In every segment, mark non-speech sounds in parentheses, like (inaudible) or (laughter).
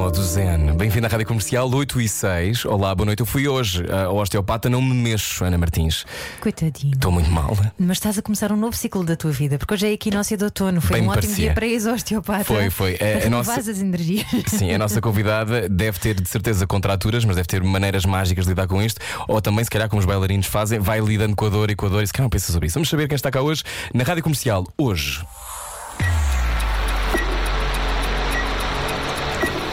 modo zen. Bem-vindo à Rádio Comercial 8 e 6. Olá, boa noite. Eu fui hoje ao osteopata, não me mexo, Ana Martins. Coitadinho. Estou muito mal. Mas estás a começar um novo ciclo da tua vida, porque hoje é equinócia de outono. Foi Bem um ótimo parecia. dia para ir ao osteopata. Foi, foi. A, É, a renovar nossa- as energias. Sim, a nossa convidada deve ter de certeza contraturas, mas deve ter maneiras mágicas de lidar com isto. Ou também, se calhar, como os bailarinos fazem, vai lidando com a dor e com a dor e se calhar não pensa sobre isso. Vamos saber quem está cá hoje na Rádio Comercial. Hoje.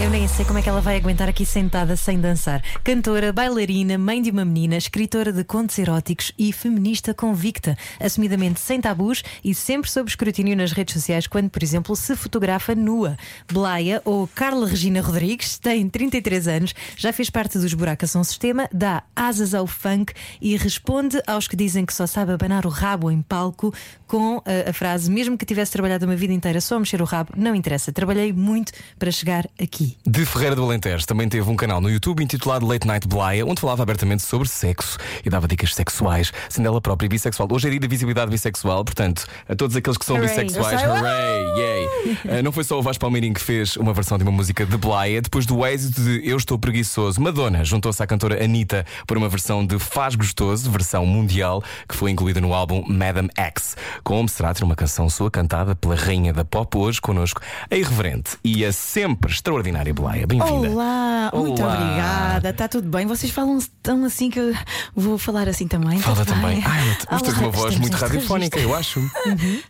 Eu nem sei como é que ela vai aguentar aqui sentada sem dançar. Cantora, bailarina, mãe de uma menina, escritora de contos eróticos e feminista convicta, assumidamente sem tabus e sempre sob escrutínio nas redes sociais quando, por exemplo, se fotografa nua. Blaia ou Carla Regina Rodrigues tem 33 anos, já fez parte dos Buracação Sistema, dá asas ao funk e responde aos que dizem que só sabe abanar o rabo em palco com a, a frase: mesmo que tivesse trabalhado uma vida inteira só a mexer o rabo, não interessa, trabalhei muito para chegar aqui. De Ferreira do Alentejo também teve um canal no YouTube intitulado Late Night Blaia, onde falava abertamente sobre sexo e dava dicas sexuais, sendo ela própria bissexual. Hoje é dia da visibilidade bissexual, portanto, a todos aqueles que são Hooray. bissexuais, hooray, yay! Ah, não foi só o Vasco Palmeirinho que fez uma versão de uma música de Blaia, depois do êxito de Eu Estou Preguiçoso, Madonna juntou-se à cantora Anitta para uma versão de Faz Gostoso, versão mundial, que foi incluída no álbum Madam X. Como será ter uma canção sua cantada pela rainha da pop hoje connosco, a irreverente e a sempre extraordinária Blaia. Bem-vinda. Olá, muito Olá. obrigada. Está tudo bem? Vocês falam tão assim que eu vou falar assim também. Fala também. Ai, mas tens uma voz muito radiofónica, eu acho.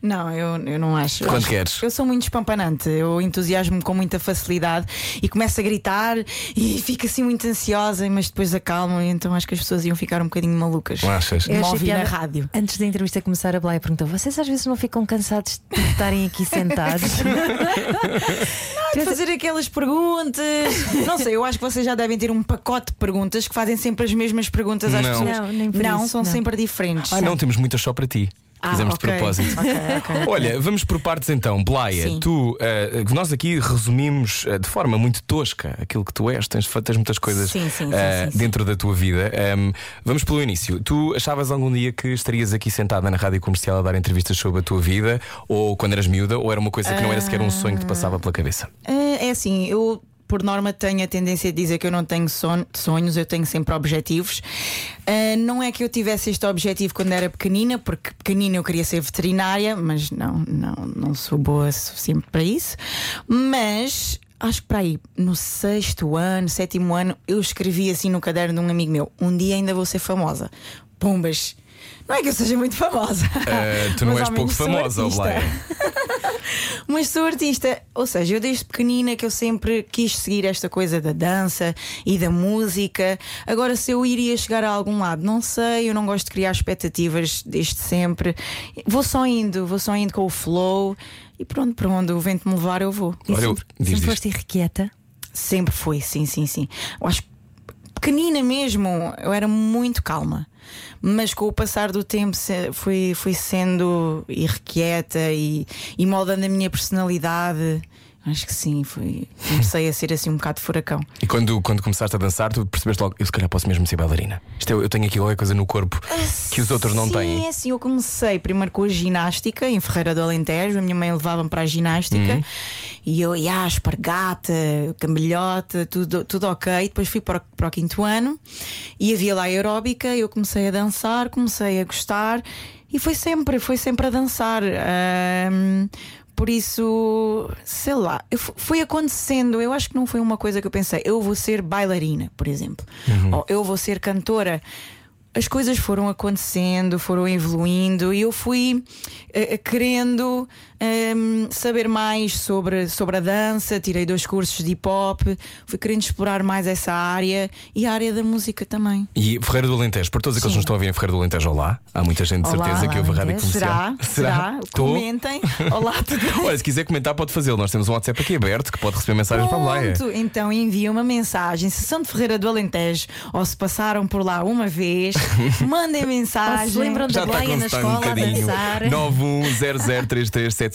Não, eu, eu não acho. Quando acho- queres. Eu sou muito espampanante, eu entusiasmo-me com muita facilidade e começo a gritar e fico assim muito ansiosa, mas depois acalmo, então acho que as pessoas iam ficar um bocadinho malucas. Não achas? Eu achei ouvi na rádio. Antes da entrevista começar, a Blaia perguntou: vocês às vezes não ficam cansados de estarem aqui sentados? (laughs) (laughs) De fazer aquelas perguntas. (laughs) Não sei, eu acho que vocês já devem ter um pacote de perguntas que fazem sempre as mesmas perguntas às Não. pessoas. Não, nem por não isso, são não. sempre diferentes. Ah, não, temos muitas só para ti. Ah, Fizemos ok. de propósito. Ok, ok. (laughs) Olha, vamos por partes então. Blaia, Sim. tu, eh, nós aqui resumimos eh, de forma muito tosca aquilo que tu és, tens, tens muitas coisas Sim, sim, sim. dentro da tua vida. Ehm, vamos pelo início. Tu achavas algum dia que estarias aqui sentada na rádio comercial a dar entrevistas sobre a tua vida, ou quando eras miúda, ou era uma coisa que não era sequer um sonho que te passava pela cabeça? É é assim, eu por norma tenho a tendência de dizer que eu não tenho son- sonhos, eu tenho sempre objetivos. Ah, não é que eu tivesse este objetivo quando era pequenina, porque pequenina eu queria ser veterinária, mas não, não, não sou boa o suficiente para isso. Mas acho que para aí, no sexto ano, sétimo ano, eu escrevi assim no caderno de um amigo meu: um dia ainda vou ser famosa. Pumbas! Não é que eu seja muito famosa. Eh, tu não Mas és pouco famosa. Blaia. Mas (laughs) sou artista, ou seja, eu desde pequenina que eu sempre quis seguir esta coisa da dança e da música. Agora, se eu iria chegar a algum lado, não sei, eu não gosto de criar expectativas desde sempre. Vou só indo, vou só indo com o flow e pronto, para onde o vento me levar, eu vou. E Olha, eu- sempre, diz, sempre diz. foste irrequieta? Sempre foi, sim, sim, sim. Eu acho que pequenina mesmo, eu era muito calma. Mas com o passar do tempo fui, fui sendo irrequieta e, e moldando a minha personalidade. Acho que sim, comecei a ser assim um bocado furacão. E quando, quando começaste a dançar, tu percebeste logo, eu se calhar posso mesmo ser bailarina. Isto é, eu tenho aqui qualquer coisa no corpo que os outros não sim, têm. é assim, eu comecei primeiro com a ginástica em Ferreira do Alentejo, a minha mãe levava-me para a ginástica Uhum. e eu ia espargata, cambalhota, tudo, tudo ok. Depois fui para, o- para o quinto ano e havia lá aeróbica, eu comecei a dançar, comecei a gostar e foi sempre, foi sempre a dançar. Ahm, por isso, sei lá, foi acontecendo. Eu acho que não foi uma coisa que eu pensei, eu vou ser bailarina, por exemplo, ou eu vou ser cantora as coisas foram acontecendo, foram evoluindo e eu fui eh, querendo hum, saber mais sobre, sobre a dança, tirei dois cursos de hip hop, fui querendo explorar mais essa área e a área da música também. E Ferreira do Alentejo, por todos aqueles que nos estão a ver em Ferreira do Alentejo, olá. Há muita gente de Olá, certeza que ouve a rádio Alentejo. comercial. Será? (laughs) Será? Estou? Comentem. Olá, (laughs) tudo bem? Olha, se quiser comentar, pode fazê-lo. Nós temos um WhatsApp aqui aberto que pode receber mensagens para a Blaia. Pronto, então envia uma mensagem. Se são de Ferreira do Alentejo ou se passaram por lá uma vez, (laughs) mandem Ou mensagem. se lembram da a Blaia na constar um escola a bocadinho.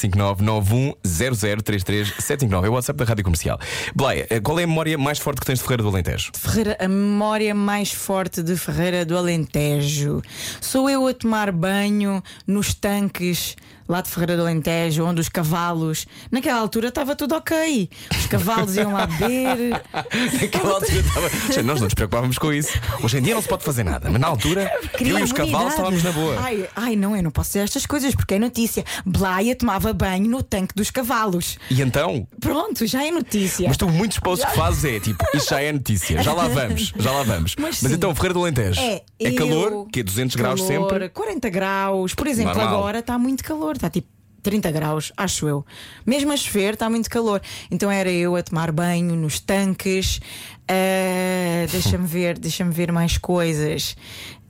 Dançar. 910033759 910033759 É o WhatsApp da Rádio Comercial. Blaia, eh, qual é a memória mais forte que tens de Ferreira do Alentejo? Ferreira, a memória mais forte de Ferreira do Alentejo. Sou eu a tomar banho nos tanques lá de Ferreira do Alentejo, onde os cavalos. Naquela altura estava tudo ok. Os cavalos iam lá beber. (laughs) Naquela altura estava. Gente, Nós não nos preocupávamos com isso. Hoje em dia não se pode fazer nada, mas na altura Cria eu e os cavalos estávamos na boa. Ai, ai, não, eu não posso dizer estas coisas porque é notícia. Blaia tomava banho no tanque dos cavalos. E então, Pronto, já é notícia. mas tu muitos posts que fazes é tipo, isto já é notícia, já lá vamos, já lá vamos. Mas Mas, então, Ferreira do Alentejo É, é eu- calor, que é 200 graus calor, sempre. 40 graus. Por exemplo, Normal. agora está muito calor, está tipo 30 graus, acho eu. Mesmo a chover, está muito calor. Então era eu a tomar banho nos tanques. Ah, deixa-me (laughs) ver, deixa-me ver mais coisas.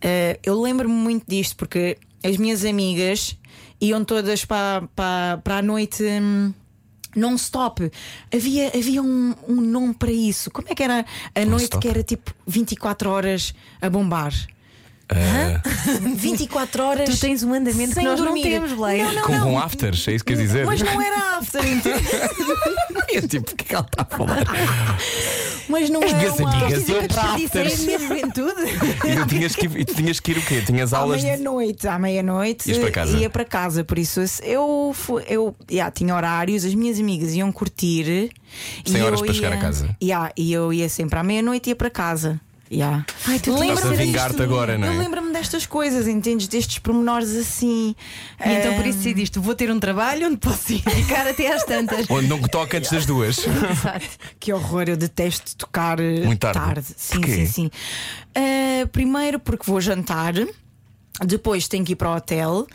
Ah, eu lembro-me muito disto porque as minhas amigas iam todas para, para, para a noite. hum, Non-stop. Havia, havia um, um nome para isso. Como é que era a noite que era tipo 24 horas a bombar? Ah, (laughs) 24 horas. Tu tens um andamento sem que nós não dormir. temos, Blaia. Não, não, com, não. com afters, é isso que queres dizer? Mas não era after, (laughs) entende? Eu tipo, o que é que ela está a falar? Mas não As era minhas uma amigas after. iam para Isso é afters. minha juventude. E tu tinhas que, ir- e tu tinhas que ir o quê? Tinhas À aulas. de- meia-noite, à meia-noite Ias para casa? ia para casa, por isso eu, eu yeah, tinha horários, as minhas amigas iam curtir Sem e horas eu para chegar ia- a casa? Yeah, e eu ia sempre à meia-noite e ia para casa. Yeah. Ai, tu tinhas Estás a Lembro-me vingar-te agora, não é? Eu lembro-me destas coisas, entendes? Destes pormenores assim. E então por Ah, isso decidiste, vou ter um trabalho onde posso ir ficar até às tantas. Onde não toca antes das duas. Exato. Que horror, eu detesto tocar eh, Muito tarde. Sim, Porquê? sim, sim. Ah, primeiro porque vou jantar, depois tenho que ir para o hotel.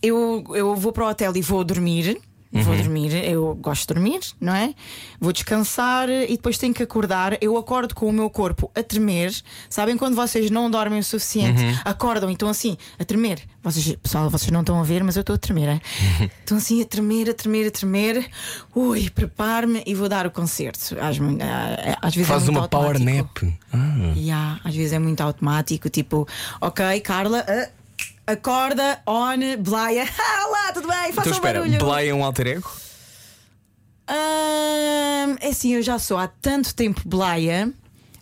Eu, eu vou para o hotel e vou dormir. Vou Uhum. dormir, eu gosto de dormir, não é? Vou descansar e depois tenho que acordar. Eu acordo com o meu corpo a tremer. Sabem quando vocês não dormem o suficiente? Uhum. Acordam, então assim, a tremer. Vocês, pessoal, vocês não estão a ver, mas eu estou a tremer. Uhum. (laughs) Estão assim a tremer, a tremer, a tremer. Ui, preparo-me e vou dar o concerto. Às, às vezes é muito uma power automático. nap. Ah. Yeah, às vezes é muito automático, tipo, ok, Carla, ah, acorda, on, Blaia, (laughs) ah, olá, tudo bem? Faça Então um espera, barulho. Blay é um alter ego? É assim, eu já sou há tanto tempo Blaia.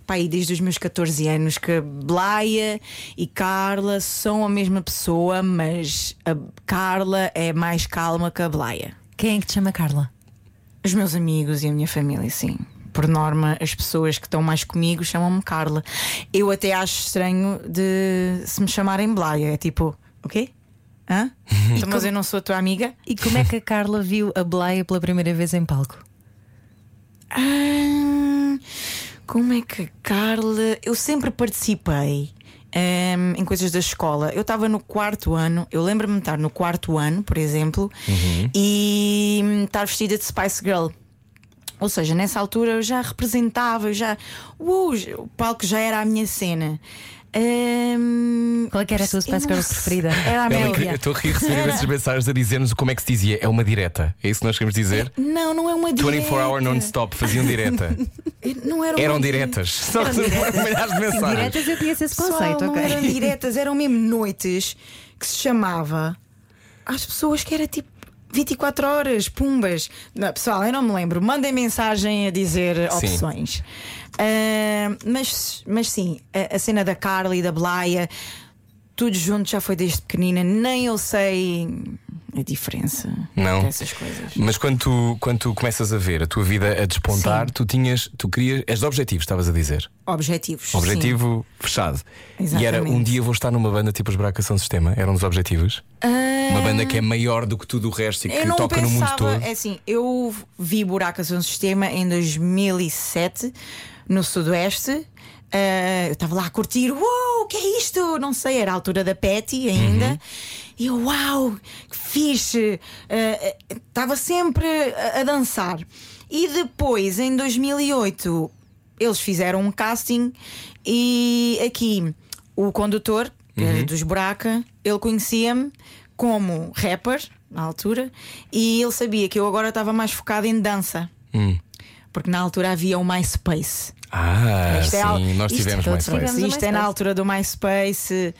Pá, aí desde os meus 14 anos que Blaia e Carla são a mesma pessoa, mas a Carla é mais calma que a Blaia. Quem é que te chama Carla? Os meus amigos e a minha família, sim. Por norma, as pessoas que estão mais comigo chamam-me Carla. Eu até acho estranho de se me chamarem Blaia. É tipo, o quê? Hã? (laughs) Então, mas eu não sou a tua amiga? E como é que a Carla viu a Blaia pela primeira vez em palco? Ah, como é que a Carla. Eu sempre participei. ahm, em coisas da escola, eu estava no quarto ano. Eu lembro-me de estar no quarto ano, por exemplo, e hum, estar vestida de Spice Girl. Ou seja, nessa altura eu já representava, eu já. Uh, o palco já era a minha cena. Ahm, Qual é que era a eu Spice não Girl preferida? Era a Ela Amélia. Estou a rir receber (laughs) imensas mensagens a dizer-nos como é que se dizia. É uma direta. É isso que nós queremos dizer? Não, não é uma direta. 24 hour non-stop, faziam direta. (laughs) Não era uma Eram direta. diretas. Só milhares de mensagens. Diretas eu conheço esse Só conceito, não ok? eram diretas, eram mesmo noites que se chamava às pessoas que era tipo 24 horas, pumbas. Não, pessoal, eu não me lembro. Mandem mensagem a dizer Sim. opções. Ah, mas, mas sim, a, a cena da Carla e da Blaia, tudo junto já foi desde pequenina. Nem eu sei a diferença Não. dessas coisas. Mas quando tu, quando tu começas a ver a tua vida a despontar, Sim. tu tinhas, tu querias, és de objetivos, estavas a dizer. Objetivos. sim. Objetivo fechado. E era Exatamente. um dia vou estar numa banda tipo os Bracação Sistema, era um dos objetivos. Uma banda que é maior do que tudo o resto e que toca no mundo pensava, todo. é assim, eu vi Buracas no Sistema em 2007 no Sudoeste. Ah, eu estava lá a curtir, uou, o que é isto? Não sei, era a altura da Petty ainda. E eu, uau, que fixe! Estava sempre a, a dançar. E depois, em 2008, eles fizeram um casting e aqui o condutor, que era dos Buraca, ele conhecia-me como rapper na altura e ele sabia que eu agora estava mais focada em dança. Hum. Porque na altura havia o MySpace. Ah, Isto é al- sim, nós isto é mais tivemos. fácil. o Isto é na MySpace. altura do MySpace.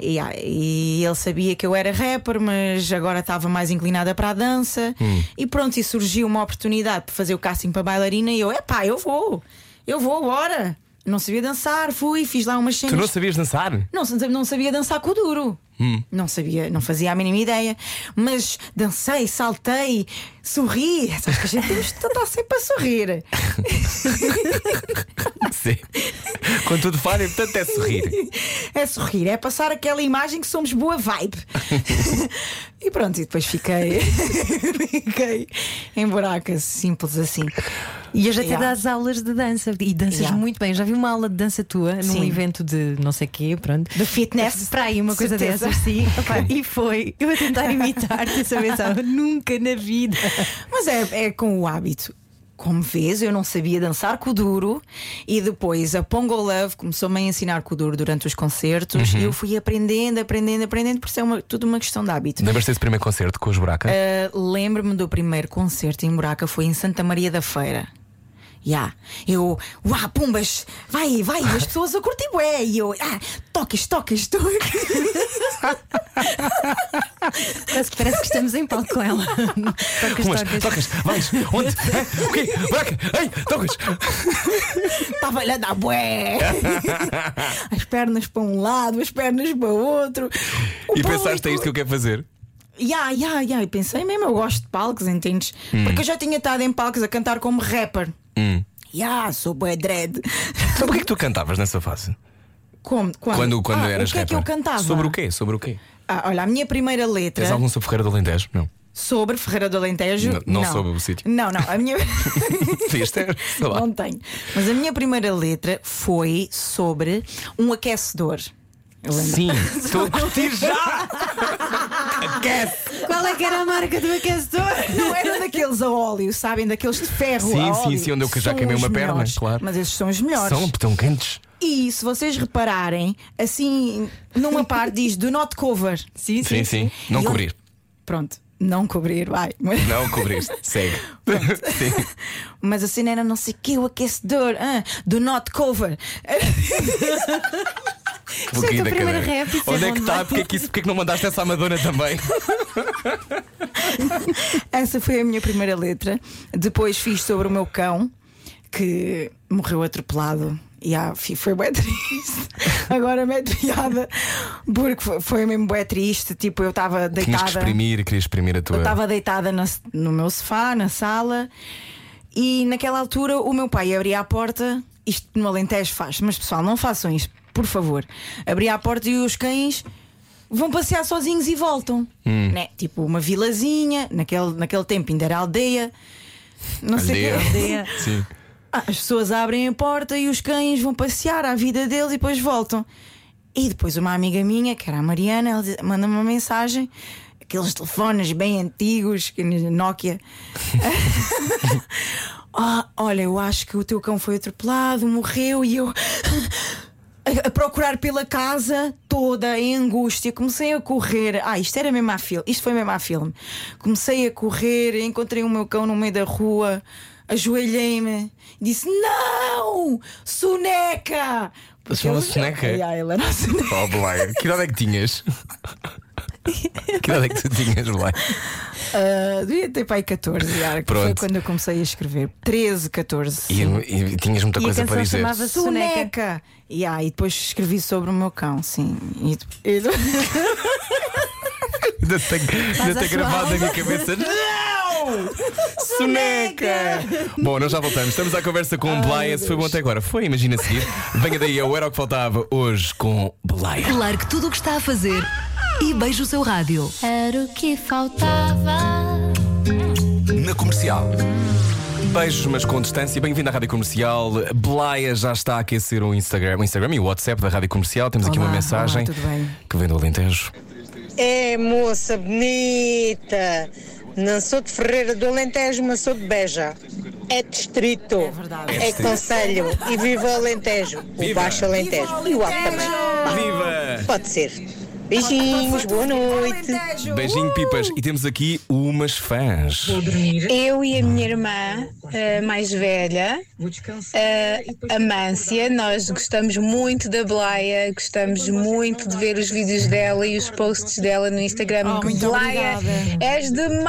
E, ah, e ele sabia que eu era rapper, mas agora estava mais inclinada para a dança. Hum. E pronto, e surgiu uma oportunidade para fazer o casting para bailarina. E eu, epá, eu vou, eu vou agora. Não sabia dançar, fui, fiz lá umas Tu cenas. não sabias dançar? Não, não sabia dançar com o duro. Não sabia, não fazia a mínima ideia. Mas dancei, saltei, sorri. Sabes que a gente temos de estar sempre a sorrir. (laughs) Sim. Quando tudo falha, portanto é sorrir. É sorrir, é passar aquela imagem que somos boa vibe. (laughs) e pronto, e depois fiquei. (laughs) fiquei em buracas, simples assim. E hoje até Yeah. dás aulas de dança e danças Yeah. muito bem. Já vi uma aula de dança tua num Sim. evento de não sei quê, pronto. De fitness. Para aí, uma coisa Certeza. Opa, (laughs) e foi. Eu a tentar imitar-te essa pensava, (laughs) nunca na vida. Mas é, é com o hábito. Como vês, eu não sabia dançar com o duro e depois a Pongo Love começou-me a ensinar com o duro durante os concertos e eu fui aprendendo, aprendendo, aprendendo, por isso é uma, tudo uma questão de hábito. Lembras-te desse primeiro concerto com os buracas? Uh, Lembro-me do primeiro concerto em Buraca, foi em Santa Maria da Feira. Ya, Eu, uau, pumbas, vai, vai, as (laughs) pessoas a curtir bué. E eu, ah, tocas, tocas, tocas. (laughs) Parece, que- parece que estamos em palco com ela. (laughs) Tocas, Umas, tocas. tocas, vais, onde? O quê? Buraca? Ei, tocas! Estava-lhe a dar bué. As pernas para um lado, as pernas para o outro. O E pensaste, é isto que eu quero fazer? Ya, ya, ya. Pensei mesmo, eu gosto de palcos, entendes? Porque eu já tinha estado em palcos a cantar como rapper. Hum. Ya, sou bué dread. (laughs) Então porquê que tu cantavas nessa fase? Como? Quando? Quando, quando Ah, eras O que é que eu rapper? cantava? Sobre o quê? Sobre o quê? Ah, olha, a minha primeira letra. Tens algum sobre Ferreira do Alentejo? Não. Sobre Ferreira do Alentejo. Não- não soube o sítio. Não, não. A minha. (laughs) Podias ter, (laughs) sei lá. não tenho. Mas a minha primeira letra foi sobre um aquecedor. Eu lembro. Sim, estou a curtir já! Aquece! Qual é que era a marca do aquecedor? Não era daqueles a óleo, sabem? Daqueles de ferro. Sim, a sim, óleo. sim, onde eu já São queimei os uma perna, melhores. claro. Mas esses são os melhores. São tão quentes. E se vocês repararem, assim, numa parte diz do not cover. Sim, Sim, sim. Não E eu- cobrir. Pronto, não cobrir, vai. Mas, Não cobriste. Segue. (laughs) Sim. mas a cena era não sei o que, o aquecedor. Ah, do not cover. (laughs) Isso é a primeira cadeira. rap, isso é Onde é que está? Porquê é que, isso, porquê é que não mandaste essa à Madonna também? (laughs) Essa foi a minha primeira letra. Depois fiz sobre o meu cão que morreu atropelado. E ah, foi bem (laughs) triste. Agora mete piada porque foi, foi mesmo bem triste. Tipo, eu estava Tinhas que deitada. exprimir, querias exprimir a tua. Eu estava deitada na- no meu sofá, na sala, e naquela altura o meu pai abria a porta. Isto no Alentejo faz, mas pessoal, não façam isto, por favor. Abria a porta e os cães vão passear sozinhos e voltam. Hum. Né? Tipo uma vilazinha, naquele, naquele tempo ainda era aldeia. Não sei o Aldeia. quê. Aldeia. (laughs) Sim. Ah, as pessoas abrem a porta e os cães vão passear à vida deles e depois voltam. E depois uma amiga minha, que era a Mariana, ela manda-me uma mensagem, aqueles telefones bem antigos, que Nokia. (laughs) (laughs) ah, olha, eu acho que o teu cão foi atropelado, morreu e eu. A, a procurar pela casa toda em angústia, comecei a correr. Ah, isto era mesmo a filme, isto foi mesmo a filme. Comecei a correr, encontrei o meu cão no meio da rua, ajoelhei-me, disse: Não! Soneca! Porque Chama ele- Soneca? Yeah, ele era soneca. Oh, Blair, que idade é que tinhas? (laughs) (laughs) que idade é que tu tinhas, Blair? Ah, devia ter pai 14, já, que foi Pronto. quando eu comecei a escrever. 13, 14. E, sim. e tinhas muita E a coisa para canção dizer. chamava-se Soneca. Soneca! Yeah, e depois escrevi sobre o meu cão, sim. E, e- (laughs) Ainda tenho, ainda tenho sua gravado na minha cabeça. Não! (laughs) Soneca! Bom, nós já voltamos. Estamos à conversa com Blaia. Se foi bom até agora, foi, imagina a seguir. Venha daí, eu era o que faltava hoje com Blaia. Largue tudo o que está a fazer e beije o seu rádio. Era o que faltava. Na comercial. Beijos, mas com distância. Bem-vindo à Rádio Comercial. Blaia já está a aquecer o Instagram, o Instagram e o WhatsApp da Rádio Comercial. Temos aqui Olá, uma mensagem olá, tudo bem? que vem do Alentejo. É, moça bonita. Não sou de Ferreira do Alentejo, mas sou de Beja. É distrito. É verdade. É conselho. E viva o Alentejo. O Viva. Baixo Alentejo. E o Alto também. Viva! Pode ser. Beijinhos, boa noite. Beijinho, pipas. E temos aqui umas fãs. Eu e a minha irmã eh, mais velha, eh, a Mância, nós gostamos muito da Blaia, gostamos muito de ver os vídeos dela e os posts dela no Instagram. Oh, muito Blaia, obrigada. és demais!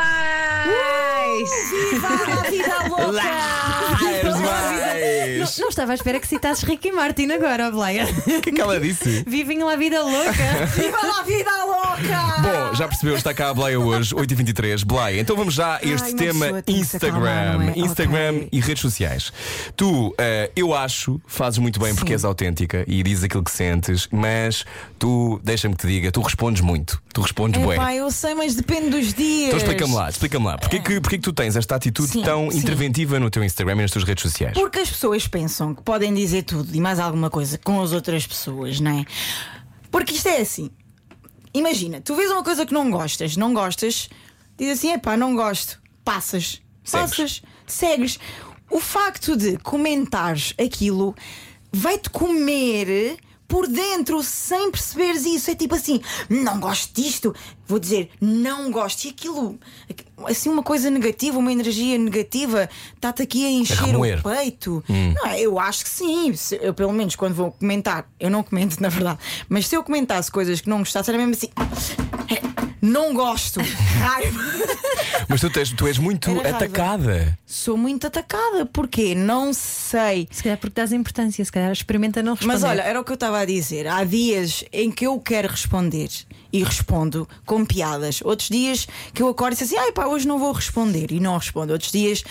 Viva a vida louca! Não, não estava à espera que citasses Ricky Martin agora, Blaia. O que é que ela disse? (laughs) Vivem lá a vida louca. (laughs) Viva a vida louca! Bom, já percebeu, está cá a Bleia hoje, 8h23. Bleia, então vamos já a este uma tema Instagram. acalmar, não é? Instagram Ok. e redes sociais. Tu, eh, eu acho, fazes muito bem porque és autêntica e dizes aquilo que sentes, mas tu, deixa-me que te diga, tu respondes muito. Tu respondes bué. Epá, eu sei, mas depende dos dias. Então explica-me lá, explica-me lá. Porquê que, porquê que tu tens esta atitude Sim, tão sim. interventiva no teu Instagram e nas tuas redes sociais? Porque as pessoas pensam que podem dizer tudo e mais alguma coisa com as outras pessoas, não é? Porque isto é assim. Imagina, tu vês uma coisa que não gostas, não gostas, diz assim: epá, não gosto, passas, Segues. passas, segues. O facto de comentares aquilo vai-te comer por dentro sem perceberes isso. É tipo assim: não gosto disto, vou dizer, não gosto. E aquilo, assim, uma coisa negativa, uma energia negativa, está-te aqui a encher remoer. o peito. Não, é? eu acho que sim. Se- Eu, pelo menos, quando vou comentar, eu não comento (laughs) na verdade, mas se eu comentasse coisas que não gostasse, era mesmo assim. "É, Não gosto. (laughs) Raiva. Mas tu, tens, tu és muito Era raiva. atacada. Sou muito atacada. Porquê? Não sei. Se calhar porque dás importância, se calhar experimenta não responder. Mas olha, era o que eu estava a dizer. Há dias em que eu quero responder e respondo com piadas. Outros dias que eu acordo e digo assim: ai pá, hoje não vou responder e não respondo. Outros dias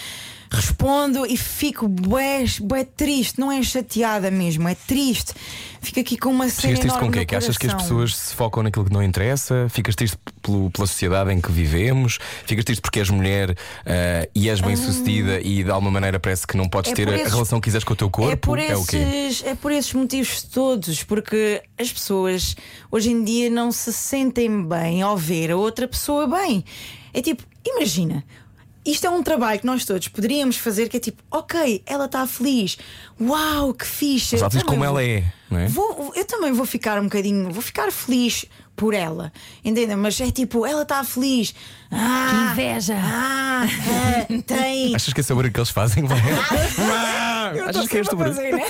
respondo e fico bué, bué triste. Não é chateada mesmo, é triste. Fico aqui com uma cena. Ficas triste com o quê? Que achas que as pessoas se focam naquilo que não interessa? Ficas triste pelo- pela sociedade em que vivemos? Ficas triste porque és mulher ah, e és bem sucedida e de alguma maneira parece que não podes É ter a- esses- relação que quiseres com o teu corpo? É por, o quê? esses, é por esses motivos todos, porque as pessoas hoje em dia não se sentem bem ao ver a outra pessoa bem. É tipo, imagina. Isto é um trabalho que nós todos poderíamos fazer que é tipo, ok, ela está feliz, uau, que fixe. Também como vou- ela é, não é? Vou- eu também vou ficar um bocadinho, vou ficar feliz por ela, entendem? Mas é tipo, ela está feliz. Ah, Que inveja. Ah, ah, (laughs) tem. Achas que é o barulho que eles fazem? Ah, Eu Achas que é o fazer, né?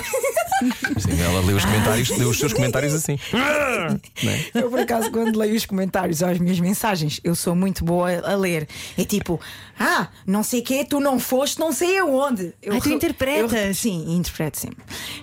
Sim, ela lê os comentários, lê os seus comentários assim. (laughs) É? Eu, por acaso, quando leio os comentários às minhas mensagens, eu sou muito boa a ler. É tipo, ah, não sei o quê, tu não foste, não sei aonde. Eu, Ai, tu re- interpretas. eu- sim, interpreto sempre.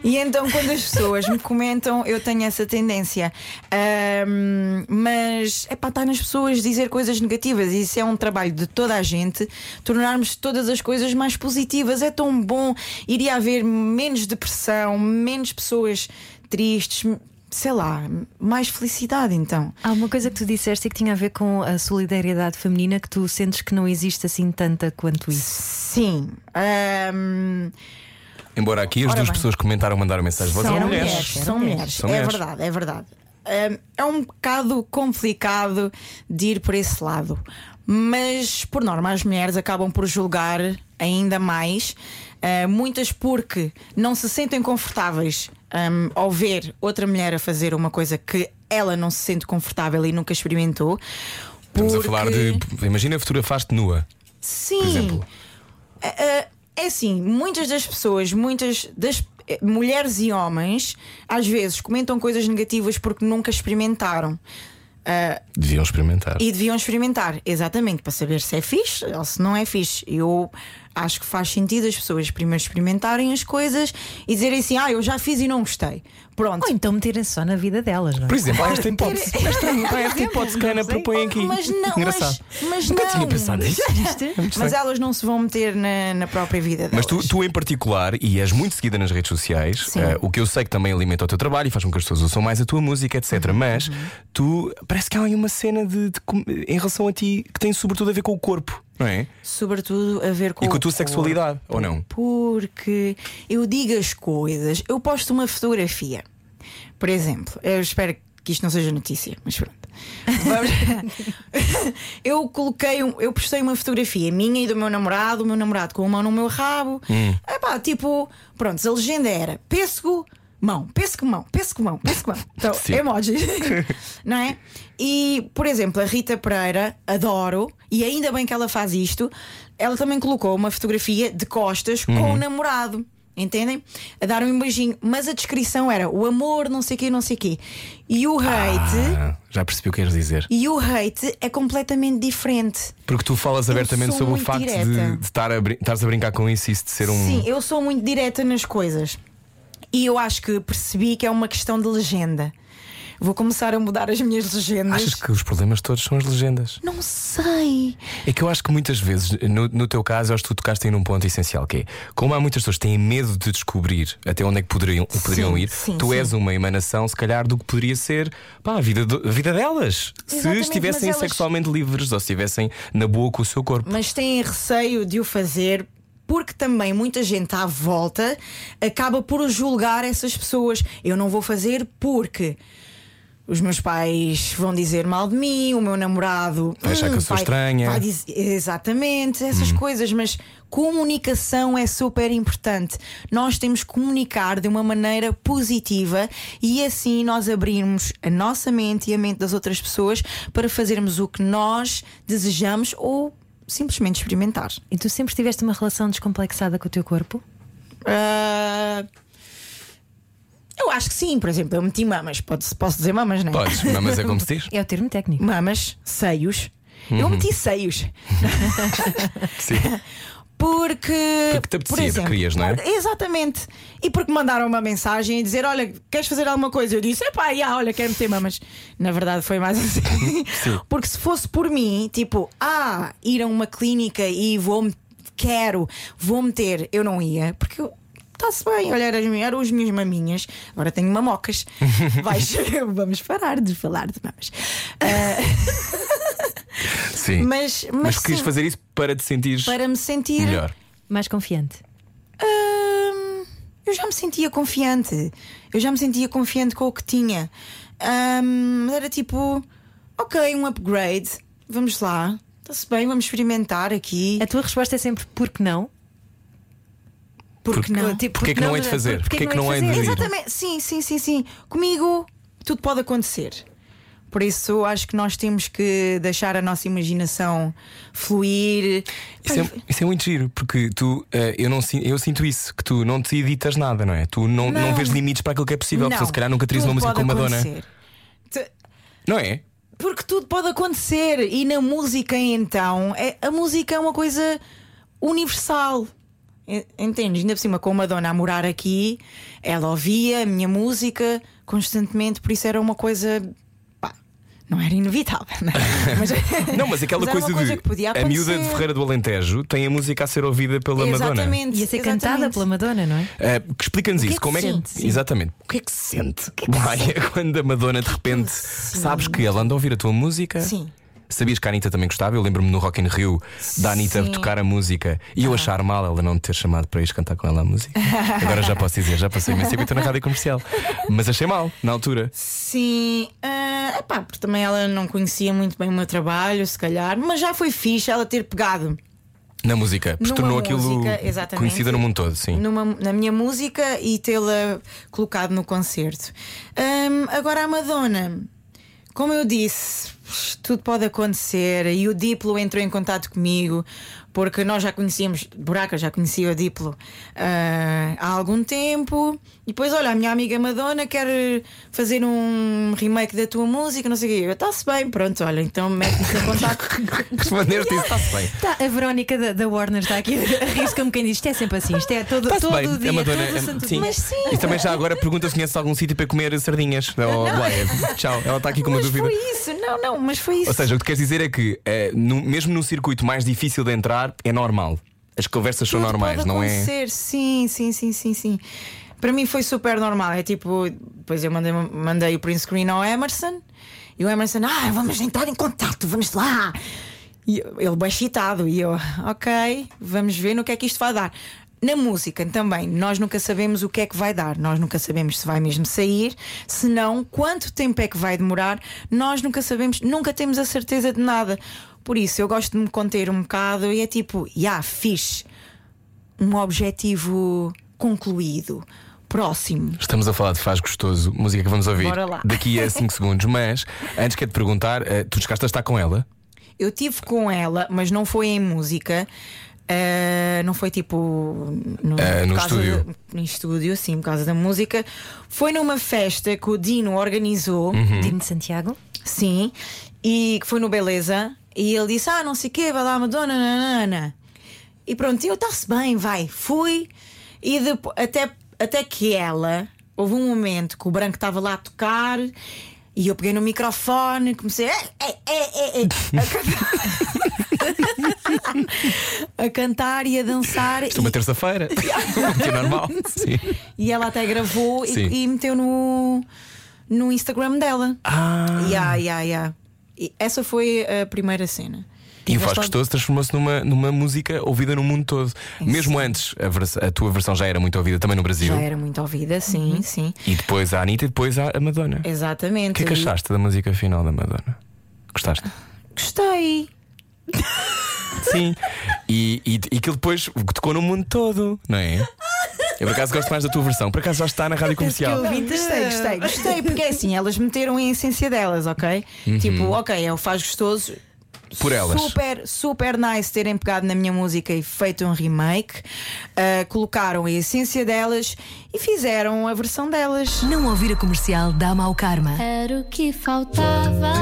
E então, quando as pessoas me comentam, eu tenho essa tendência. Ahm, mas é para estar nas pessoas dizer coisas negativas. E isso é um trabalho de toda a gente, tornarmos todas as coisas mais positivas. É tão bom. Iria haver menos depressão, menos pessoas tristes, sei lá, mais felicidade então. Há uma coisa que tu disseste e que tinha a ver com a solidariedade feminina que tu sentes que não existe assim tanta quanto isso. Sim. ahm, Embora aqui as Ora duas bem. pessoas comentaram mandaram mensagem, são eram mulheres, mulheres. são mulheres. São é mulheres. verdade, é verdade. Ahm, é um bocado complicado de ir por esse lado, mas por norma as mulheres acabam por julgar ainda mais, ah, muitas porque não se sentem confortáveis ahm, ao ver outra mulher a fazer uma coisa que ela não se sente confortável e nunca experimentou. Estamos a porque- falar de. Imagina fotografaste nua. Sim. exemplo. É, assim, muitas das pessoas, muitas das mulheres e homens, às vezes comentam coisas negativas porque nunca experimentaram. Ah, Deviam experimentar. e deviam experimentar, exatamente, para saber se é fixe ou se não é fixe. Eu acho que faz sentido as pessoas primeiro experimentarem as coisas e dizerem assim: ah, eu já fiz e não gostei. Pronto. Ou então meterem só na vida delas, não é? Por exemplo, há esta hipótese. É estranho, há esta hipótese que a Ana propõe aqui. Mas não, Engraçado. mas, mas Nunca não. tinha pensado nisso. Mas elas não se vão meter na, na própria vida delas. Mas tu, tu, em particular, e és muito seguida nas redes sociais, eh, o que eu sei que também alimenta o teu trabalho e faz com que as pessoas ouçam mais a tua música, etc. Uhum, Mas tu parece que há aí uma cena de, de com- em relação a ti que tem sobretudo a ver com o corpo, não é? Sobretudo a ver com E com a tua corpo. sexualidade, ou não? Porque eu digo as coisas, eu posto uma fotografia. Por exemplo, eu espero que isto não seja notícia, mas pronto. (laughs) Eu coloquei, um, eu postei uma fotografia minha e do meu namorado, o meu namorado com a mão no meu rabo. Epá, tipo, pronto, a legenda era pêssego, mão, pêssego, mão, pêssego, mão, pêssego, mão. (laughs) Então, Sim. emoji. (laughs) não é? E, por exemplo, a Rita Pereira, adoro, e ainda bem que ela faz isto, ela também colocou uma fotografia de costas com o namorado. Entendem? A dar um beijinho. Mas a descrição era o amor, não sei o quê, não sei o quê. E o hate. Ah, já percebi o que queres dizer. E o hate é completamente diferente. Porque tu falas Eu abertamente sobre o facto direta. de, de estar a, estares a brincar com isso e isso de ser um. Sim, eu sou muito direta nas coisas. E eu acho que percebi que é uma questão de legenda. Vou começar a mudar as minhas legendas. Achas que os problemas todos são as legendas? Não sei. É que eu acho que muitas vezes, no, no teu caso, acho que tu tocaste aí num ponto essencial, que é como há muitas pessoas que têm medo de descobrir até onde é que poderiam, poderiam ir, sim, tu sim. és uma emanação, se calhar, do que poderia ser pá, a, vida do- a vida delas. Exatamente, se estivessem elas- sexualmente livres ou se estivessem na boa com o seu corpo. Mas têm receio de o fazer. Porque também muita gente à volta acaba por julgar essas pessoas. Eu não vou fazer porque os meus pais vão dizer mal de mim, o meu namorado Vai achar que eu sou vai- estranha. vai dizer- exatamente, essas Hum. coisas, mas comunicação é super importante. Nós temos que comunicar de uma maneira positiva e assim nós abrirmos a nossa mente e a mente das outras pessoas para fazermos o que nós desejamos ou simplesmente experimentar. E tu sempre tiveste uma relação descomplexada com o teu corpo? Ah, eu acho que sim, por exemplo, eu meti mamas, pode, posso dizer mamas, não é? Podes, mas é como se diz? (laughs) É o termo técnico. Mamas, seios. Eu meti seios. (laughs) Sim. (laughs) Porque. Porque te apetecia, por exemplo, querias, não é? Exatamente. E porque mandaram uma mensagem a dizer: Olha, queres fazer alguma coisa? Eu disse: Epá, já, olha, quero meter mamas. Na verdade, foi mais (laughs) assim. Porque se fosse por mim, tipo, ah, ir a uma clínica e vou quero, vou meter, eu não ia, porque eu. Está-se bem, olha, eram, eram as minhas maminhas, agora tenho mamocas. (laughs) Vais, (laughs) vamos parar de falar de mamas. Ah, Sim. mas, mas, Mas quis sim, fazer isso para te sentires para me sentir melhor. Mais confiante. Hum, eu já me sentia confiante. Eu já me sentia confiante com o que tinha. Hum, era tipo, ok, um upgrade. Vamos lá. Está-se bem, vamos experimentar aqui. A tua resposta é sempre porque não? Porque Porque- não? Tipo, Porquê que não é de fazer? Porquê Porquê que não é de de- fazer? Exatamente, sim, sim, sim, sim. Comigo tudo pode acontecer. Por isso acho que nós temos que deixar a nossa imaginação fluir. Isso é, isso é muito giro, porque tu, eh, eu, não, eu sinto isso, que tu não te editas nada, não é? Tu não, não. Não. vês limites para aquilo que é possível. Não, Porque se calhar nunca terias uma música com Madonna. Te- Não é? Porque tudo pode acontecer e na música então é, a música é uma coisa universal. Entendes? Ainda por cima, com a Madonna a morar aqui, ela ouvia a minha música constantemente, por isso era uma coisa. Não era inevitável, né? (laughs) mas, Não, mas aquela uma coisa, coisa de que podia a miúda de. Ferreira do Alentejo tem a música a ser ouvida pela Madonna. Exatamente. Ia ser cantada exatamente. pela Madonna, não é? Que Explica-nos O que isso. é que como é se que. sente? Sim. Exatamente. O que é que se sente? Maia, (laughs) quando a Madonna de repente sabes que ela anda a ouvir a tua música? Sim. Sabias que a Anitta também gostava? Eu lembro-me no Rock in Rio da Anitta Sim. Tocar a música e eu achar mal ela não te ter chamado para ir cantar com ela a música. Agora já posso dizer, já passei imenso tempo estou na rádio comercial. Mas achei mal na altura. Sim, ah, epá, porque também ela não conhecia muito bem o meu trabalho, se calhar, mas já foi fixe ela ter pegado Na música, porque tornou aquilo conhecida no mundo todo, sim. numa- na minha música e tê-la colocado no concerto. Hum, agora a Madonna, como eu disse, tudo pode acontecer e o Diplo entrou em contato comigo porque nós já conhecíamos, Buraca já conhecia o Diplo ah, há algum tempo. E depois, olha, a minha amiga Madonna quer fazer um remake da tua música, não sei o quê. Eu, Está-se bem, pronto, olha, então mete-me em contato. (laughs) Responder-te isso, está-se bem. Tá, a Verónica da, da Warner está aqui a rir como quem diz: isto é sempre assim, isto é todo, todo bem, o dia. a Madonna. todo o é- santo sim. dia. Mas sim. E também já agora pergunta se conheces algum sítio para comer sardinhas. Oh, Blaia. Tchau, ela está aqui com uma mas dúvida. foi isso, não, não, mas foi isso. Ou seja, o que tu queres dizer é que, eh, no- mesmo num circuito mais difícil de entrar, é normal. As conversas são Tudo normais, pode não é? acontecer. Sim, sim, sim, sim, sim. Para mim foi super normal. É tipo, depois eu mandei, mandei o print screen ao Emerson e o Emerson, ah, vamos entrar em contato, vamos lá. E ele bem excitado. E eu, ok, vamos ver no que é que isto vai dar. Na música também, nós nunca sabemos o que é que vai dar, nós nunca sabemos se vai mesmo sair, se não, quanto tempo é que vai demorar, nós nunca sabemos, nunca temos a certeza de nada. Por isso, eu gosto de me conter um bocado e é tipo, já, yeah, fixe, um objetivo concluído. Próximo. Estamos a falar de Faz Gostoso, música que vamos ouvir Bora lá. daqui a (laughs) 5 segundos. Mas antes que te perguntar, eh, tu a estar com ela? Eu tive com ela, mas não foi em música. Uh, não foi tipo no, Uh, no estúdio. de- no estúdio, sim, por causa da música. Foi numa festa que o Dino organizou, Uhum. Dino de Santiago. sim, e que foi no Beleza. E ele disse: Ah, não sei o quê, vai lá, Madonna, nanana. E pronto, eu está-se bem, vai. Fui, e depois, até, até que ela, houve um momento que o branco estava lá a tocar. E eu peguei no microfone, comecei "Eh, eh, eh, eh, eh", a cantar. a cantar e a dançar. Isto é uma E- terça-feira. que (laughs) é normal. Sim. e ela até gravou e, e meteu no, no Instagram dela. Ah. Yeah, yeah, yeah. E essa foi a primeira cena. E o Faz Gostoso transformou-se numa, numa música ouvida no mundo todo. Mesmo antes, a, vers- a tua versão já era muito ouvida também no Brasil. Já era muito ouvida, sim, sim. E depois a Anitta e depois a Madonna. Exatamente. O que é que achaste da música final da Madonna? Gostaste? Gostei. (laughs) Sim. E, e, e aquilo depois tocou no mundo todo, não é? Eu por acaso gosto mais da tua versão. Por acaso já está na rádio comercial. Gostei, gostei, gostei, porque é assim, elas meteram a essência delas, ok? Tipo, ok, é o faz gostoso. Por elas. Super, super nice terem pegado na minha música e feito um remake. Ah, colocaram a essência delas e fizeram a versão delas. Não ouvir a comercial dá mau karma. Era o que faltava.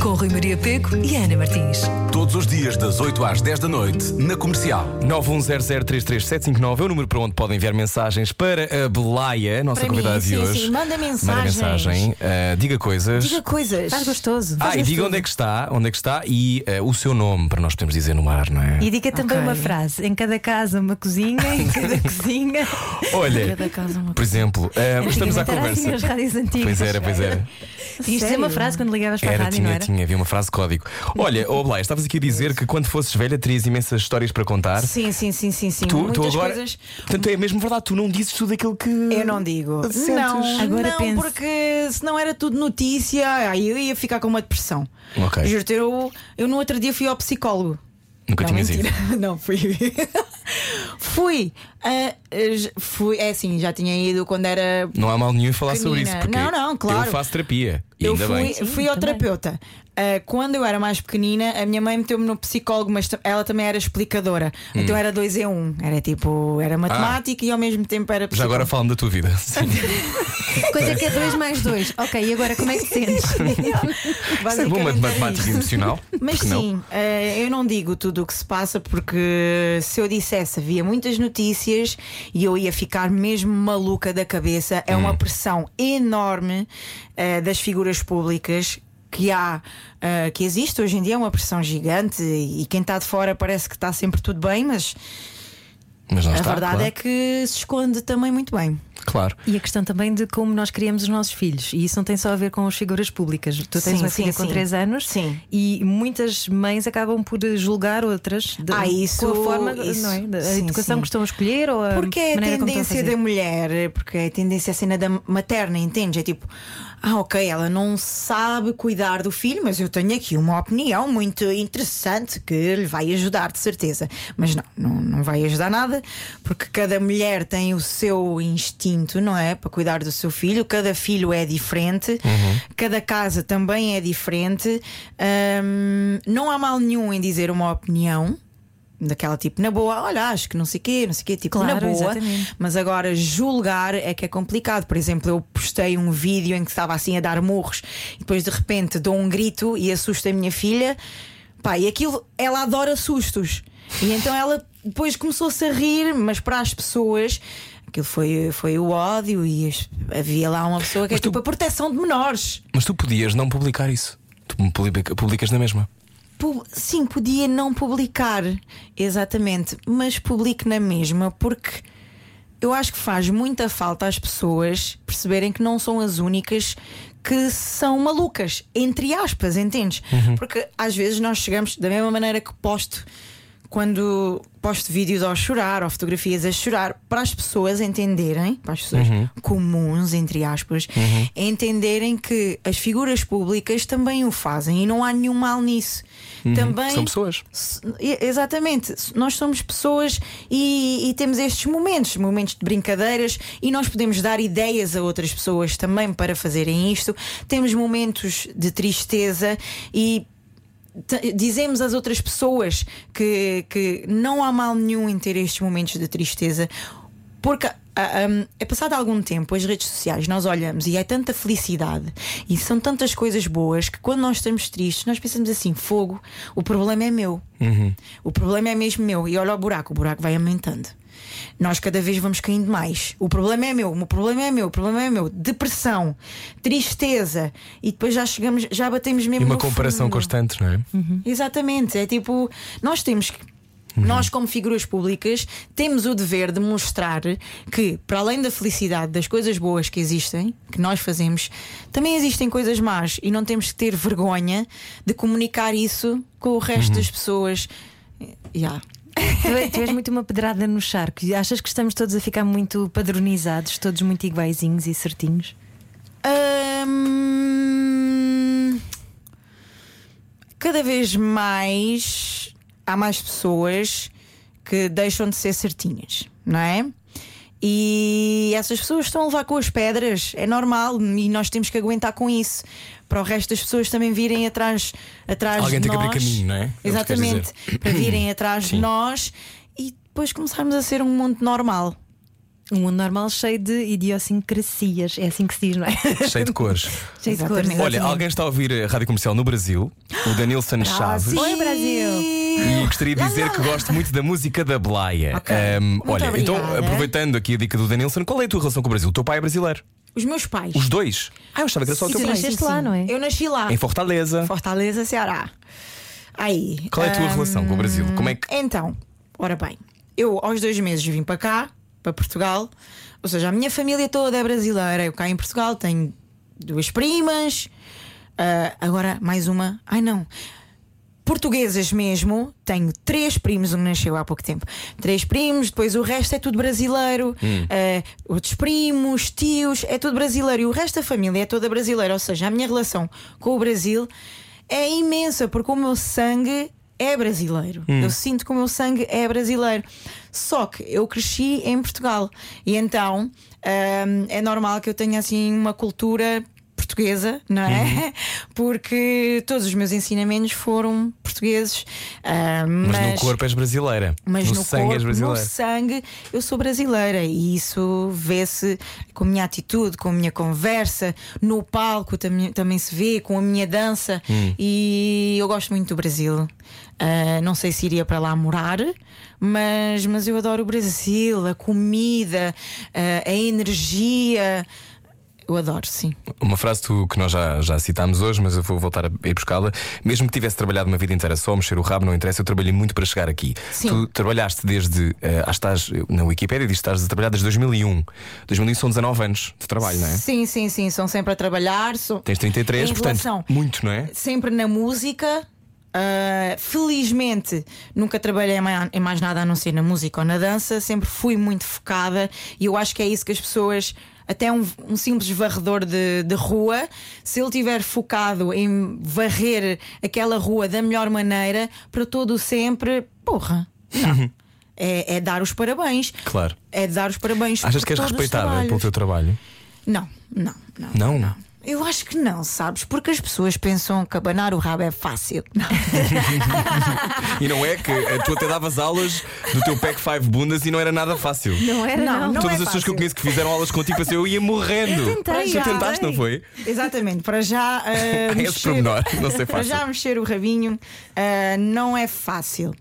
Com Rui Maria Peco e Ana Martins. Todos os dias, das 8 às 10 da noite, na comercial. 910033759 é o número para onde podem enviar mensagens para a Belaia, nossa Para mim, convidada de sim, hoje. sim, manda Manda mensagem, ah, diga coisas. Diga coisas. Faz gostoso. Ah, e diga onde é que está, onde é que está e ah, o seu nome para nós podermos dizer no ar, não é? E diga também Ok. uma frase: em cada casa uma cozinha, em (laughs) cada cozinha. Olha, Cada casa uma por exemplo, ah, estamos à assim, conversa. as rádios antigas. Pois era, pois era. Tinhas de dizer Sério? uma frase quando ligavas para a Era, rádio, não tinha, era? Tinha, havia uma frase código. Olha, oh Blay, estavas aqui a dizer que quando fosses velha terias imensas histórias para contar. Sim, sim, sim, sim, sim. Tu, tu Muitas agora. coisas. Portanto, é mesmo verdade, tu não dizes tudo aquilo que. Eu não digo. Sentes. Não, Agora não, penso. porque senão era tudo notícia, aí eu ia ficar com uma depressão. Ok. Juro-te, eu, eu no outro dia fui ao psicólogo. Nunca não, tinhas mentira. ido. (laughs) Não, fui. (laughs) fui. j- fui. É assim, já tinha ido quando era. Não há mal nenhum em falar sobre isso, porque Não, não, claro. eu faço terapia. E Eu fui, bem. fui ao também. terapeuta. Ah, quando eu era mais pequenina, a minha mãe meteu-me no psicólogo, mas ela também era explicadora. Hum. Então era dois em um. Era tipo, era matemática e ao mesmo tempo era Já psicólogo. agora fala-me da tua vida. Sim. (laughs) Coisa que é 2 mais 2. Ok, e agora como é que te sentes? (laughs) Isso é bom, Basicamente matemática emocional. Mas porque não? sim, eh, eu não digo tudo o que se passa porque se eu dissesse havia muitas notícias e eu ia ficar mesmo maluca da cabeça. É Hum. uma pressão enorme eh, das figuras públicas. Que há, eh, que existe hoje em dia, é uma pressão gigante e quem está de fora parece que está sempre tudo bem, mas Mas a está, verdade claro. é que se esconde também muito bem. Claro. E a questão também de como nós criamos os nossos filhos. E isso não tem só a ver com as figuras públicas. Tu tens Sim, uma sim, filha com sim. 3 anos Sim. e muitas mães acabam por julgar outras de, Ah, isso- com a forma isso. não é? da Sim, educação sim. que estão a escolher ou a Porque é a tendência da mulher, porque é a tendência a cena da materna, entende? É tipo, ah, ok, ela não sabe cuidar do filho, mas eu tenho aqui uma opinião muito interessante que lhe vai ajudar, de certeza. Mas não, não, não vai ajudar nada, porque cada mulher tem o seu instinto, não é? Para cuidar do seu filho, cada filho é diferente, cada casa também é diferente. Hum, não há mal nenhum em dizer uma opinião. Daquela tipo, na boa, olha, acho que não sei o quê, não sei o quê, tipo, Claro, na boa. exatamente. Mas agora julgar é que é complicado. Por exemplo, eu postei um vídeo em que estava assim a dar murros e depois de repente dou um grito e assusto a minha filha. Pá, e aquilo, ela adora sustos. E então ela depois começou-se a rir, mas para as pessoas. Aquilo foi, foi o ódio e as- havia lá uma pessoa que é Mas tu- tipo a proteção de menores. Mas tu podias não publicar isso. Tu publica- publicas na mesma. Pu- Sim, podia não publicar, exatamente, mas publique na mesma, porque eu acho que faz muita falta às pessoas perceberem que não são as únicas que são malucas, entre aspas, entendes? Porque às vezes nós chegamos, da mesma maneira que posto quando posto vídeos ao chorar ou fotografias a chorar, para as pessoas entenderem, para as pessoas comuns, entre aspas, entenderem que as figuras públicas também o fazem e não há nenhum mal nisso. Também São pessoas. Exatamente, nós somos pessoas e, e temos estes momentos, momentos de brincadeiras, e nós podemos dar ideias a outras pessoas também para fazerem isto. Temos momentos de tristeza e dizemos às outras pessoas que, que não há mal nenhum em ter estes momentos de tristeza, porque ah, hum, é passado algum tempo, as redes sociais, nós olhamos e é tanta felicidade e são tantas coisas boas que quando nós estamos tristes, nós pensamos assim: fogo, o problema é meu. O problema é mesmo meu. E olha o buraco, o buraco vai aumentando. Nós cada vez vamos caindo mais. O problema é meu, o problema é meu, o problema é meu. Depressão, tristeza, e depois já chegamos, já batemos mesmo E uma comparação fundo. constante, não é? Exatamente, é tipo, nós temos que. Nós, como figuras públicas, temos o dever de mostrar que, para além da felicidade, das coisas boas que existem, que nós fazemos, também existem coisas más e não temos que ter vergonha de comunicar isso com o resto das pessoas. Yeah. Tu, tu és muito uma pedrada no charco. Achas que estamos todos a ficar muito padronizados, todos muito iguaizinhos e certinhos? Hum, cada vez mais há mais pessoas que deixam de ser certinhas, não é? E essas pessoas estão a levar com as pedras, é normal e nós temos que aguentar com isso. Para o resto das pessoas também virem atrás, atrás Alguém de tem que nós. abrir caminho, não é? É Exatamente. Para virem atrás de Sim. nós e depois começarmos a ser um mundo normal. Um mundo normal cheio de idiosincrasias. É assim que se diz, não é? Cheio de cores. (laughs) cheio de Exatamente. cores. Olha, alguém está a ouvir a rádio comercial no Brasil, o Danilson Chaves. Oi, Brasil! E gostaria de dizer que gosto muito da música da Blaia. Ok. Muito olha, então obrigada. aproveitando aqui a dica do Danilson, qual é a tua relação com o Brasil? O teu pai é brasileiro? Os meus pais. Os dois? Ah, eu achava que era só o teu tu pai. nasceste lá, não é? Eu nasci lá. Em Fortaleza. Fortaleza, Ceará. Aí. Qual é a tua relação com o Brasil? Como é que. Então, ora bem, eu aos dois meses vim para cá, para Portugal. Ou seja, a minha família toda é brasileira. Eu cá em Portugal tenho duas primas, ah, agora mais uma. Ai não. Portuguesas mesmo, tenho três primos, um nasceu há pouco tempo. Três primos, depois o resto é tudo brasileiro. Ah, outros primos, tios, é tudo brasileiro. E o resto da família é toda brasileira. Ou seja, a minha relação com o Brasil é imensa, porque o meu sangue é brasileiro. Eu sinto que o meu sangue é brasileiro. Só que eu cresci em Portugal. E então hum, é normal que eu tenha assim uma cultura portuguesa, não é? (laughs) Porque todos os meus ensinamentos foram portugueses. hum, Mas, no corpo és brasileira. mas no, no, sangue corpo, és no brasileira. sangue eu sou brasileira e isso vê-se com a minha atitude, com a minha conversa, no palco também, também se vê, com a minha dança Hum. e eu gosto muito do Brasil. Ah, não sei se iria para lá morar, mas, mas eu adoro o Brasil, a comida, ah, a energia. Eu adoro, sim. Uma frase tu- que nós já, já citámos hoje, mas eu vou voltar a ir buscá-la. Mesmo que tivesse trabalhado uma vida inteira só mexer o rabo, não interessa, eu trabalhei muito para chegar aqui. Sim. Tu trabalhaste desde. ah, estás, na Wikipédia diz que estás a trabalhar desde 2001. 2001 são 19 anos de trabalho, não é? Sim, sim, sim. São sempre a trabalhar. Sou... Tens 33, Em portanto, relação- muito, não é? sempre na música. Uh, felizmente nunca trabalhei em mais nada a não ser na música ou na dança, sempre fui muito focada e eu acho que é isso que as pessoas. Até um, um simples varredor de, de rua, se ele estiver focado em varrer aquela rua da melhor maneira, para todo sempre, porra, não. (laughs) é, é dar os parabéns. Claro. É dar os parabéns. Achas que és trabalhos. pelo teu trabalho? Não, não, não. Não? Eu acho que não, sabes? Porque as pessoas pensam que abanar o rabo é fácil. (laughs) E não é que tu até davas aulas do teu pack 5 bundas e não era nada fácil. Não era, Não, não. não Todas é as pessoas que eu conheço que fizeram aulas contigo, pensei, eu ia morrendo. Eu tentei, Tu já. tentaste, não foi? Exatamente, para já. Uh, (laughs) Esse pormenor, não sei (laughs) Para fácil. já mexer o rabinho uh, não é fácil.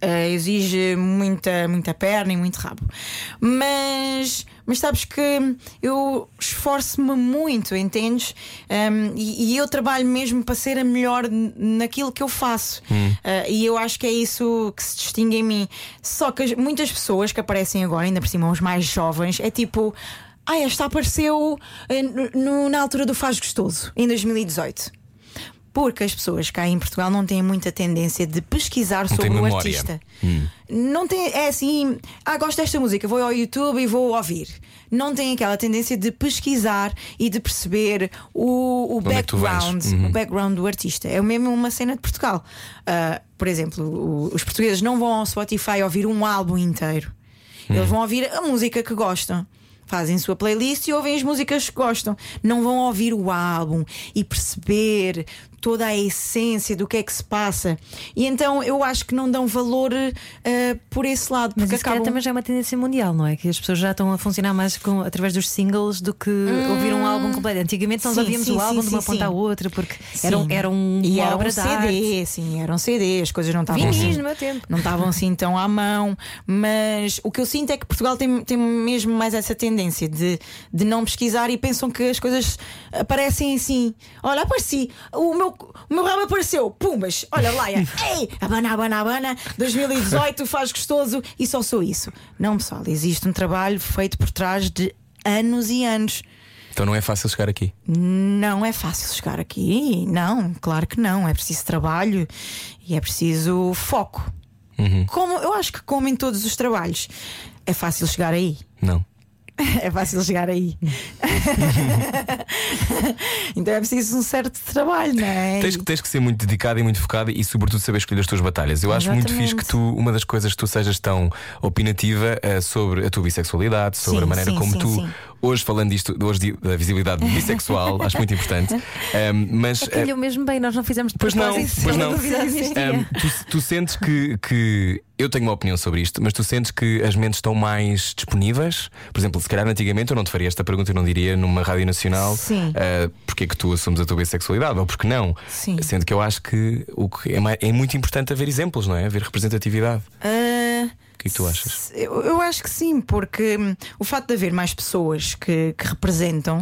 Uh, exige muita, muita perna e muito rabo. Mas, mas sabes que eu esforço-me muito, entendes? Um, e, e eu trabalho mesmo para ser a melhor naquilo que eu faço. Hum. Uh, e eu acho que é isso que se distingue em mim. Só que as- muitas pessoas que aparecem agora, ainda por cima os mais jovens, é tipo. Ah, esta apareceu eh, no- na altura do Faz Gostoso, em 2018. Porque as pessoas cá em Portugal não têm muita tendência de pesquisar Não sobre o artista. Não tem, é assim, ah, gosto desta música, vou ao YouTube e vou ouvir. Não tem aquela tendência de pesquisar e de perceber o, o é background, Uhum. o background do artista. É mesmo uma cena de Portugal. Ah, por exemplo, o- os portugueses não vão ao Spotify ouvir um álbum inteiro. Eles vão ouvir a música que gostam. Fazem sua playlist e ouvem as músicas que gostam. Não vão ouvir o álbum e perceber toda a essência do que é que se passa. E então eu acho que não dão valor ah, por esse lado. Mas Porque isso acabam... também já é uma tendência mundial, não é? Que as pessoas já estão a funcionar mais com, através dos singles do que ouvir um álbum completo. Antigamente nós Sim, ouvíamos sim, o álbum sim, de uma ponta à outra, porque era, Sim. era um, e era um. CD, sim, era um CD, as coisas não estavam assim, no meu tempo. não estavam assim tão à mão, mas o que eu sinto é que Portugal tem, tem mesmo mais essa tendência de, de não pesquisar e pensam que as coisas aparecem assim. Olha, apareci, o meu, o meu rabo apareceu, pumbas, olha, Laia, (laughs) ei, abana, abana, abana, 2018 faz gostoso e só sou isso. Não, pessoal, existe um trabalho feito por trás de anos e anos. Então não é fácil chegar aqui. Não é fácil chegar aqui, não, claro que não. É preciso trabalho e é preciso foco. Como eu acho que como em todos os trabalhos, é fácil chegar aí. Não. (laughs) É fácil chegar aí. (laughs) então é preciso um certo trabalho, não é? Tens, que- tens que ser muito dedicada e muito focada e, sobretudo, saber escolher as tuas batalhas. Eu acho muito Exatamente. fixe que tu, uma das coisas que tu sejas tão opinativa eh, sobre a tua bissexualidade, sobre Sim, a maneira sim, como sim, tu, sim. Hoje falando disto, hoje da visibilidade bissexual, acho muito importante. (laughs) Ahm, mas. É calhou mesmo bem, nós não fizemos de Pois não, pois não. Ahm, tu, tu sentes que, que. Eu tenho uma opinião sobre isto, mas tu sentes que as mentes estão mais disponíveis? Por exemplo, se calhar antigamente eu não te faria esta pergunta, eu não diria numa rádio nacional Sim. ah, porque é que tu assumes a tua bissexualidade ou porque não. Sim. Sendo que eu acho que o que é, mai- é muito importante haver exemplos, não é? Haver representatividade. Ah, O que é que tu achas? Eu, eu acho que sim, porque hum, o facto de haver mais pessoas que, que representam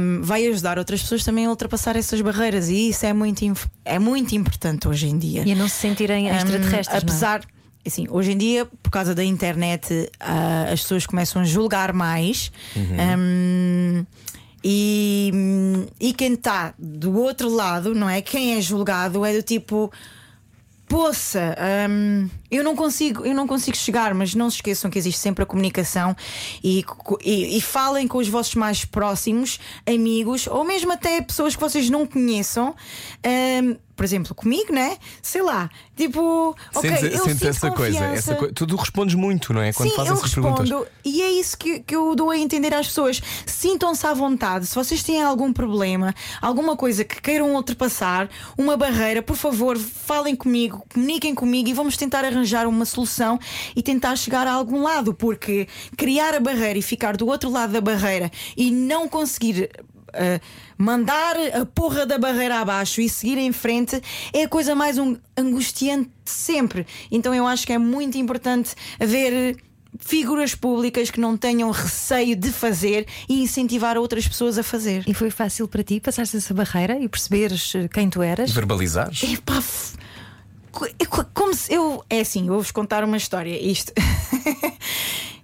hum, vai ajudar outras pessoas também a ultrapassar essas barreiras e isso é muito, é muito importante hoje em dia. E a não se sentirem Hum, extraterrestres. não é? apesar. Assim, hoje em dia, por causa da internet, ah, as pessoas começam a julgar mais. Hum, e, e quem está do outro lado, não é? Quem é julgado é do tipo. Poça, hum, eu não consigo, eu não consigo chegar, mas não se esqueçam que existe sempre a comunicação e, e, e falem com os vossos mais próximos, amigos, ou mesmo até pessoas que vocês não conheçam. Hum, por exemplo, comigo, né? Sei lá, tipo, ok, sentes eu sentes sinto essa coisa, essa coi- Tu respondes muito, não é? Quando Sim, fazem eu essas respondo perguntas. e é isso que, que eu dou a entender às pessoas. Sintam-se à vontade. Se vocês têm algum problema, alguma coisa que queiram ultrapassar, uma barreira, por favor, falem comigo, comuniquem comigo e vamos tentar arranjar uma solução e tentar chegar a algum lado, porque criar a barreira e ficar do outro lado da barreira e não conseguir. Uh, mandar a porra da barreira abaixo e seguir em frente é a coisa mais um- angustiante de sempre. Então eu acho que é muito importante haver figuras públicas que não tenham receio de fazer e incentivar outras pessoas a fazer. E foi fácil para ti passares essa barreira e perceberes eh, quem tu eras? Verbalizares? Epá, f- co- é co- como se eu. É assim, eu vou-vos contar uma história. Isto. (laughs)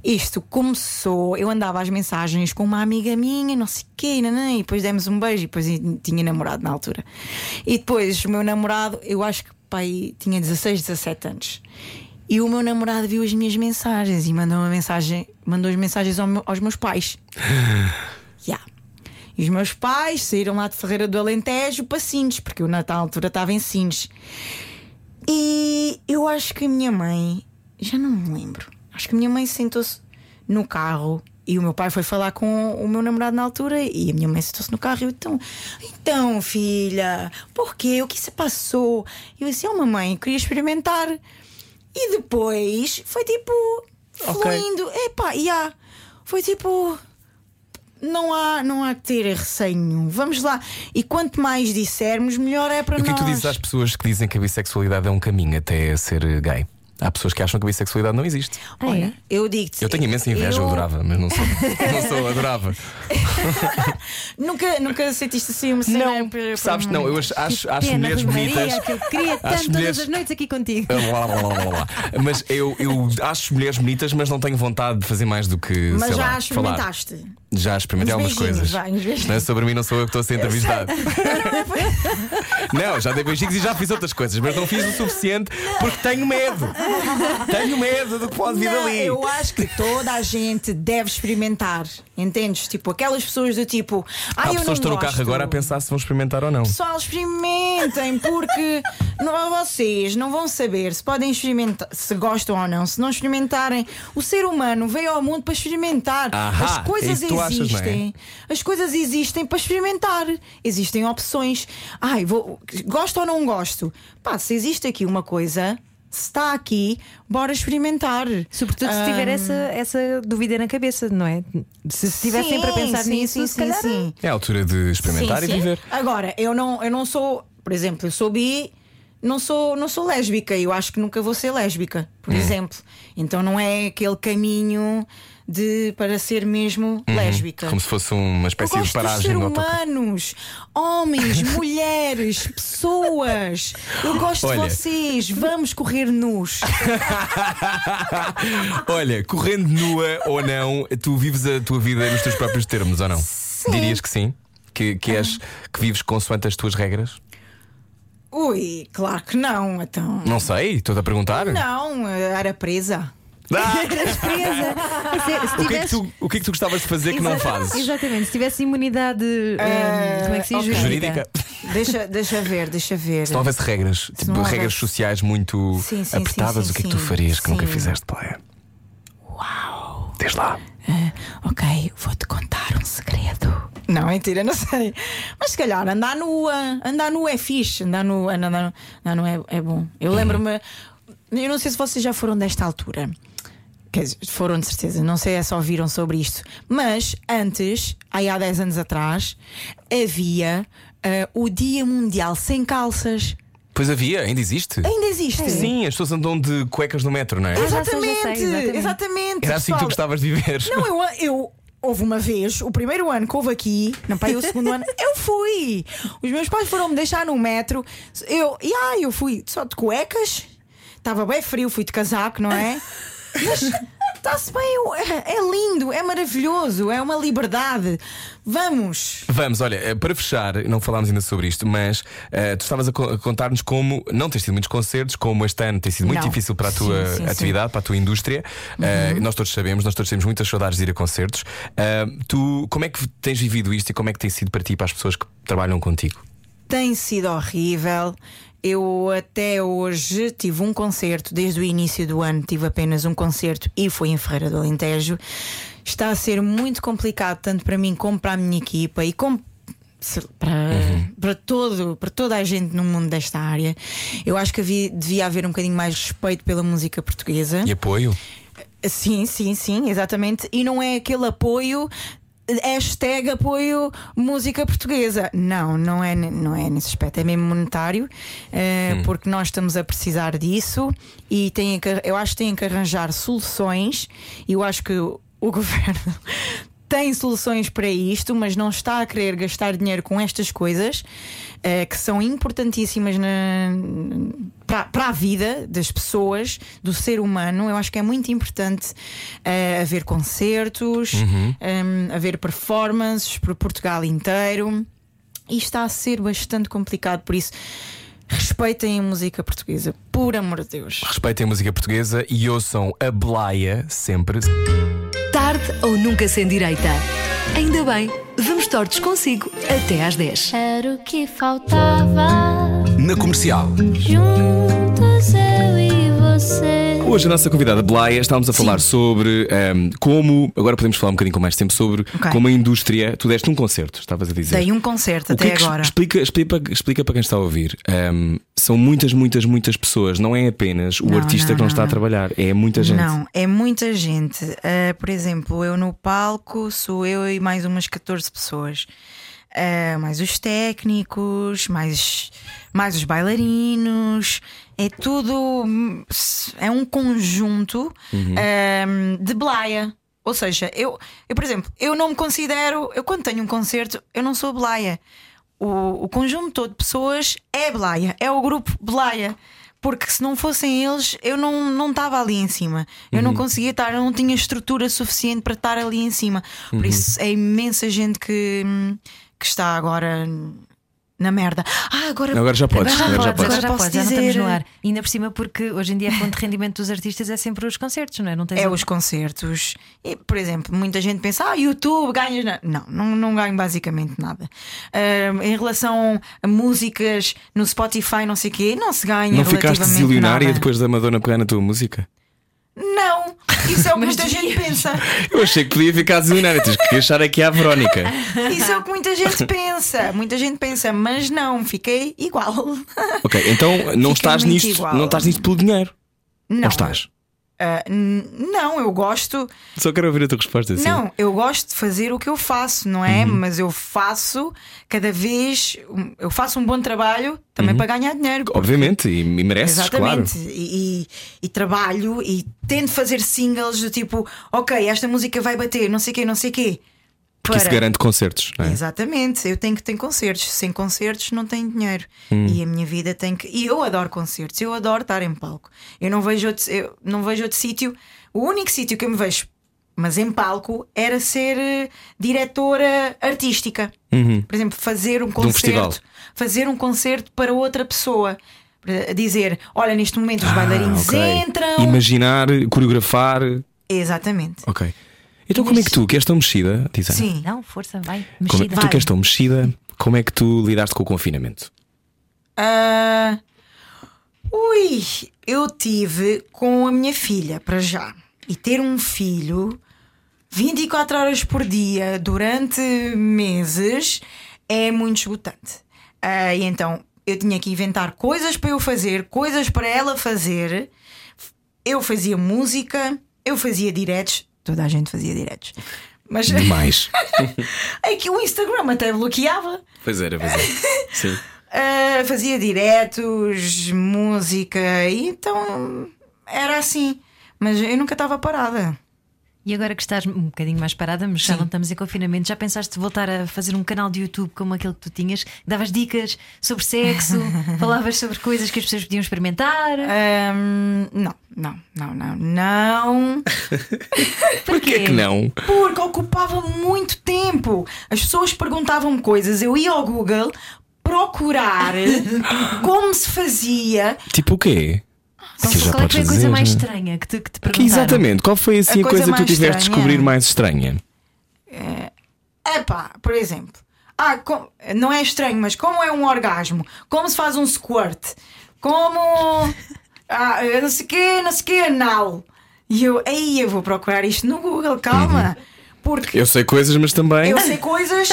Isto começou, eu andava às mensagens com uma amiga minha, não sei o quê, nanã, e depois demos um beijo, e depois tinha namorado na altura. E depois o meu namorado, eu acho que pai tinha 16, 17 anos. E o meu namorado viu as minhas mensagens e mandou uma mensagem, mandou as mensagens ao meu- aos meus pais. (laughs) Yeah. E os meus pais saíram lá de Ferreira do Alentejo para Sines, porque eu na tal altura estava em Sines. E eu acho que a minha mãe, já não me lembro, acho que a minha mãe sentou-se no carro e o meu pai foi falar com o meu namorado na altura e a minha mãe sentou-se no carro e eu então, então filha, porquê? O que se passou? E eu disse, oh mamãe, queria experimentar. E depois foi tipo, fluindo, epá, e há, foi tipo, não há, não há que ter receio nenhum. Vamos lá. E quanto mais dissermos, melhor é para E o que é nós. que tu dizes às pessoas que dizem que a bissexualidade é um caminho até ser gay? Há pessoas que acham que a bissexualidade não existe. Ah, é? Olha, eu digo-te. Eu tenho imensa inveja, eu, eu adorava, mas não sou. (laughs) não sou, adorava. (laughs) Nunca, nunca sentiste assim uma cena Não, por- por sabes, uma- não, eu acho, acho, acho Pena, mulheres Maria, bonitas. que eu queria tanto Acho todas mulheres- as noites aqui contigo. Lá, lá, lá, lá, lá. Mas eu, eu acho mulheres bonitas, mas não tenho vontade de fazer mais do que. Mas sei já lá, falar. experimentaste. Já experimentei algumas coisas. vai. Não é sobre mim, não sou eu que estou a ser entrevistado. (laughs) não, já dei beijinhos e já fiz outras coisas, mas não fiz o suficiente porque tenho medo. (laughs) Tenho medo do que pode vir Não, dali. Eu acho que toda a gente deve experimentar. Entendes? Tipo, aquelas pessoas do tipo. Há Ah, eu pessoas que estão no gosto." carro agora a pensar se vão experimentar ou não. Pessoal, experimentem, porque não, vocês não vão saber se podem experimentar, se gostam ou não. Se não experimentarem, o ser humano veio ao mundo para experimentar. Ahá, As coisas é achas, não é? existem. As coisas existem para experimentar. Existem opções. Ai, vou, gosto ou não gosto? Pá, se existe aqui uma coisa, está aqui, bora experimentar. Sobretudo se tiver essa, essa dúvida na cabeça, não é? Se estiver Sim, sempre a pensar sim, nisso, sim, se sim, calhar. sim. É a altura de experimentar Sim, e sim. viver. Agora, eu não, eu não sou, por exemplo, eu sou bi, não sou, não sou lésbica, eu acho que nunca vou ser lésbica, por Hum. exemplo. Então não é aquele caminho de para ser mesmo lésbica. Uhum. Como se fosse uma espécie de paragem ser humanos, homens, (laughs) mulheres, pessoas. Eu gosto Olha. de vocês. Vamos correr nus. (laughs) Olha, correndo nua ou não, tu vives a tua vida nos teus próprios termos ou não? Dirias que sim? Que, que, és, que vives consoante as tuas regras? Ui, claro que não. Então. Não sei, estou-te a perguntar. Não, era presa. (laughs) Ah, Eras presa. Se, se o, que é que tivesse- tu, o que é que tu gostavas de fazer que não fazes? Exatamente, se tivesse imunidade. eh, como é que se diz? ok. Jurídica? Deixa, deixa ver, deixa ver. Se não houvesse regras, tipo, não regras houvesse- sociais muito Sim, sim, apertadas, sim, o que é que sim, tu farias que nunca sim. fizeste, Playa? Uau! Diz lá. Ok, vou-te contar um segredo. Não, mentira, não sei. Mas se calhar andar nua. Andar nua é fixe. Andar nua, andar, andar, andar nua é, é bom. Eu lembro-me. Eu não sei se vocês já foram desta altura. Quer dizer, foram de certeza, não sei é se ouviram sobre isto. Mas antes, aí há 10 anos atrás, havia ah, o Dia Mundial sem calças. Pois havia, ainda existe? Ainda existe? Sim, as pessoas andam de cuecas no metro, não é? sei, Exatamente, exatamente. exatamente. Era assim que tu gostavas de viver. Não, eu, eu houve uma vez, o primeiro ano que houve aqui, não pai, o segundo ano, eu fui. Os meus pais foram me deixar no metro. Eu, e ai, eu fui só de cuecas. Estava bem frio, fui de casaco, não é? Mas está-se bem, é, lindo, é maravilhoso, é uma liberdade. Vamos! Vamos, olha, eh, para fechar, não falámos ainda sobre isto, mas eh, tu estavas a, co- a contar-nos como não tens tido muitos concertos, como este ano tem sido muito Não. difícil para a Sim, tua sim, sim. atividade, para a tua indústria. Eh, nós todos sabemos, nós todos temos muitas saudades de ir a concertos. Eh, tu, como é que tens vivido isto e como é que tem sido para ti e para as pessoas que trabalham contigo? Tem sido horrível. Eu até hoje tive um concerto, desde o início do ano tive apenas um concerto e foi em Ferreira do Alentejo. Está a ser muito complicado, tanto para mim como para a minha equipa e como para, para, todo, para toda a gente no mundo desta área. Eu acho que havia- devia haver um bocadinho mais respeito pela música portuguesa. E apoio? Sim, sim, sim, exatamente. E não é aquele apoio. Hashtag apoio música portuguesa. Não, não é, não é nesse aspecto, é mesmo monetário, eh, porque nós estamos a precisar disso e que, eu acho que têm que arranjar soluções. E eu acho que o, o (laughs) governo tem soluções para isto, mas não está a querer gastar dinheiro com estas coisas eh, que são importantíssimas na, para, para a vida das pessoas, do ser humano. Eu acho que é muito importante eh, haver concertos, em, haver performances por Portugal inteiro. E está a ser bastante complicado, por isso. Respeitem a música portuguesa, por amor de Deus. Respeitem a música portuguesa e ouçam a Blaia sempre. Tarde ou nunca sem direita. Ainda bem, vamos tortos consigo até às 10. Era o que faltava. Na comercial. Juntos eu e você. Hoje a nossa convidada Blaia estávamos a falar sobre ehm, como. Agora podemos falar um bocadinho com mais tempo sobre Ok. como a indústria. Tu deste um concerto, estavas a dizer. Dei um concerto O que até é que- agora. Explica, explica, explica para quem está a ouvir. Ehm, são muitas, muitas, muitas pessoas. Não é apenas o Não, artista não, que não não, está a não. trabalhar, é muita gente. Não, é muita gente. Uh, por exemplo, eu no palco sou eu e mais umas 14 pessoas. Uh, mais os técnicos, mais mais os bailarinos, é tudo. hum, É um conjunto hum, de blaia. Ou seja, eu, eu, por exemplo, eu não me considero. Eu, quando tenho um concerto, eu não sou blaia. O, o conjunto todo de pessoas é blaia, é o grupo blaia. Porque se não fossem eles, eu não não estava ali em cima. Eu não conseguia estar, eu não tinha estrutura suficiente para estar ali em cima. Por isso é imensa gente que, hum, que está agora na merda. Ah, agora, Agora já podes, Agora já agora já podes, agora já podes, já não estamos dizer- no ar. E ainda por cima, porque hoje em dia a fonte de rendimento dos artistas é sempre os concertos, não é? Não tens É os concertos. E, por exemplo, muita gente pensa, ah, YouTube, ganhas. na-". Não, não, não ganho basicamente nada. Ah, em relação a músicas no Spotify, não sei o quê, não se ganha. Não ficaste nada. depois da Madonna pegar na tua música? Não, isso é o (laughs) que muita gente pensa. Eu achei que podia ficar desilionária. Tens que achar aqui à Verónica. Isso é o que muita gente pensa. Muita gente pensa, mas não, fiquei igual. Ok, então não Fica estás muito nisto, igual. não estás nisto pelo dinheiro. Não. Ou estás? N- não, eu gosto. Só quero ouvir a tua resposta. Sim. Não, eu gosto de fazer o que eu faço, não é? Mas eu faço cada vez. Eu faço um bom trabalho também para ganhar dinheiro. porque- Obviamente, e, e mereces, Exatamente. claro. E, e- e trabalho e tento fazer singles do tipo, ok, esta música vai bater, não sei o quê, não sei o quê. Porque isso Para- garante concertos, não é? Exatamente, eu tenho que ter concertos. Sem concertos não tenho dinheiro. Hum. E a minha vida tem que. E eu adoro concertos, eu adoro estar em palco. Eu não vejo outro, eu não vejo outro sítio. O único sítio que eu me vejo, mas em palco, era ser eh, diretora artística. Por exemplo, fazer um Uhum. concerto. fazer um concerto para outra pessoa. Para Dizer, olha, neste momento os Ah, bailarinos ok. entram. Imaginar, coreografar. Exatamente. Ok. Então, como é que tu, que és tão mexida, Tisa? Sim. Não, força, vai. Como, Mexida. tu que és tão mexida, como é que tu lidaste com o confinamento? Ah, ui, eu tive com a minha filha para já. E ter um filho 24 horas por dia durante meses é muito esgotante. Ah, e então eu tinha que inventar coisas para eu fazer, coisas para ela fazer. Eu fazia música, eu fazia diretos, toda a gente fazia diretos. Mas Demais. (laughs) é que o Instagram até bloqueava. pois era, pois era. (laughs) Sim. Uh, fazia diretos, música, e então era assim. Mas eu nunca estava parada. E agora que estás um bocadinho mais parada, mas já não estamos em confinamento, já pensaste voltar a fazer um canal de YouTube como aquele que tu tinhas? Davas dicas sobre sexo, (laughs) falavas sobre coisas que as pessoas podiam experimentar. Ahm, não, não, não, não, não. (laughs) Porquê que não? Porque ocupava muito tempo. As pessoas perguntavam-me coisas, eu ia ao Google procurar (laughs) como se fazia. Tipo o quê? Então, qual é que foi a coisa mais estranha que te, que te perguntaram? exatamente, qual foi assim a, coisa, coisa que tu tiveste de descobrir mais estranha? Epá, por exemplo, ah, com- não é estranho, mas como é um orgasmo? Como se faz um squirt? Como. (laughs) Ah, não sei o quê, não sei o quê, anal. E eu, aí eu vou procurar isto no Google, calma. Porque Eu sei coisas, mas também. eu sei coisas,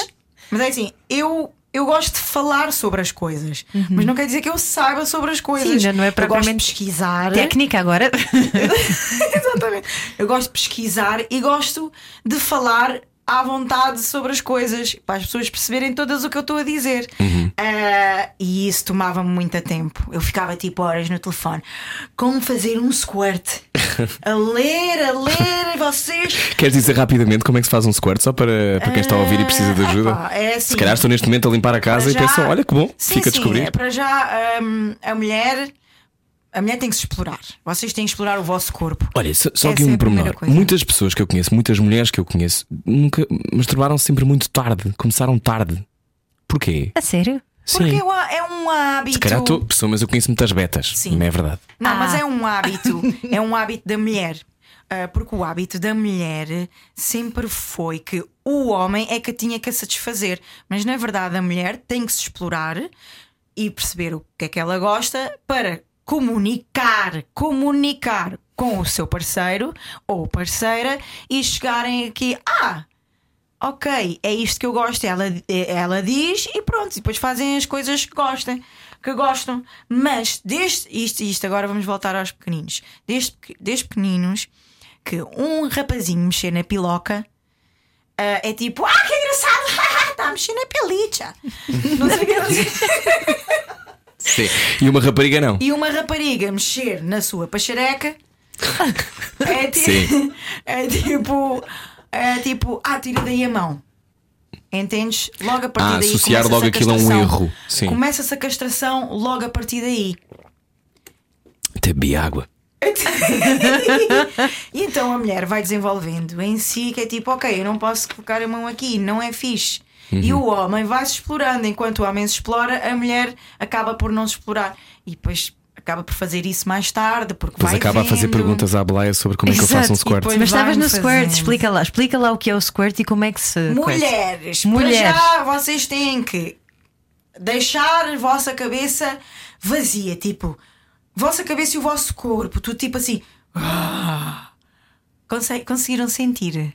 mas é assim, eu. Eu gosto de falar sobre as coisas, mas não quer dizer que eu saiba sobre as coisas. Sim, já não é Eu gosto de propriamente pesquisar. Técnica agora. (laughs) Exatamente. Eu gosto de pesquisar e gosto de falar à vontade sobre as coisas para as pessoas perceberem todas o que eu estou a dizer. Ah, e isso tomava-me muito tempo. Eu ficava tipo horas no telefone. Como fazer um squirt? (laughs) a ler, a ler, vocês. Queres dizer rapidamente como é que se faz um squirt só para, para quem está a ouvir e precisa de Ah, ajuda? epá, é assim. Se calhar estou neste momento a limpar a casa Para e já- pensam: olha que bom, Sim, fica a descobrir. é para já hum, a mulher. A mulher tem que se explorar. Vocês têm que explorar o vosso corpo. Olha, só, só aqui é um primeira pormenor. Muitas pessoas que eu conheço, muitas mulheres que eu conheço, nunca masturbaram sempre muito tarde. Começaram tarde. Porquê? A sério? Porque Sim. é um é um hábito. Se calhar estou pessoa, mas eu conheço muitas betas. Sim. Não é verdade? Não, Ah. mas é um hábito. (laughs) é um hábito da mulher. Ah, porque o hábito da mulher sempre foi que o homem é que tinha que a satisfazer. Mas na verdade a mulher tem que se explorar e perceber o que é que ela gosta para comunicar, comunicar com o seu parceiro ou parceira e chegarem aqui, ah, ok, é isto que eu gosto, ela, ela diz e pronto, depois fazem as coisas que gostem, que gostam. Mas desde isto, isto agora vamos voltar aos pequeninos. Desde, desde pequeninos que um rapazinho mexer na piloca ah, é tipo, ah, que engraçado, está a mexer na pelicha. (laughs) Não sei o que. (laughs) Sim. E uma rapariga não. e uma rapariga mexer na sua pachareca é, ti- Sim. (laughs) é tipo. É tipo, ah, tira daí a mão. Entendes? Logo a partir Ah, daí. associar logo aquilo a um erro. Começa-se a castração logo a partir daí. Até bebi água. (laughs) E então a mulher vai desenvolvendo em si que é tipo, ok, eu não posso colocar a mão aqui, não é fixe. E Uhum. o homem vai se explorando, enquanto o homem se explora, a mulher acaba por não se explorar. E depois acaba por fazer isso mais tarde, porque Depois vai acaba a fazer vendo. perguntas à Blaia sobre como é que eu Exato, faço um e squirt. Mas estavas no squirt, explica lá, explica lá o que é o squirt e como é que se. Mulheres, Mulheres. para já vocês têm que deixar a vossa cabeça vazia, tipo, vossa cabeça e o vosso corpo, tudo tipo assim. ah. Conse- conseguiram sentir?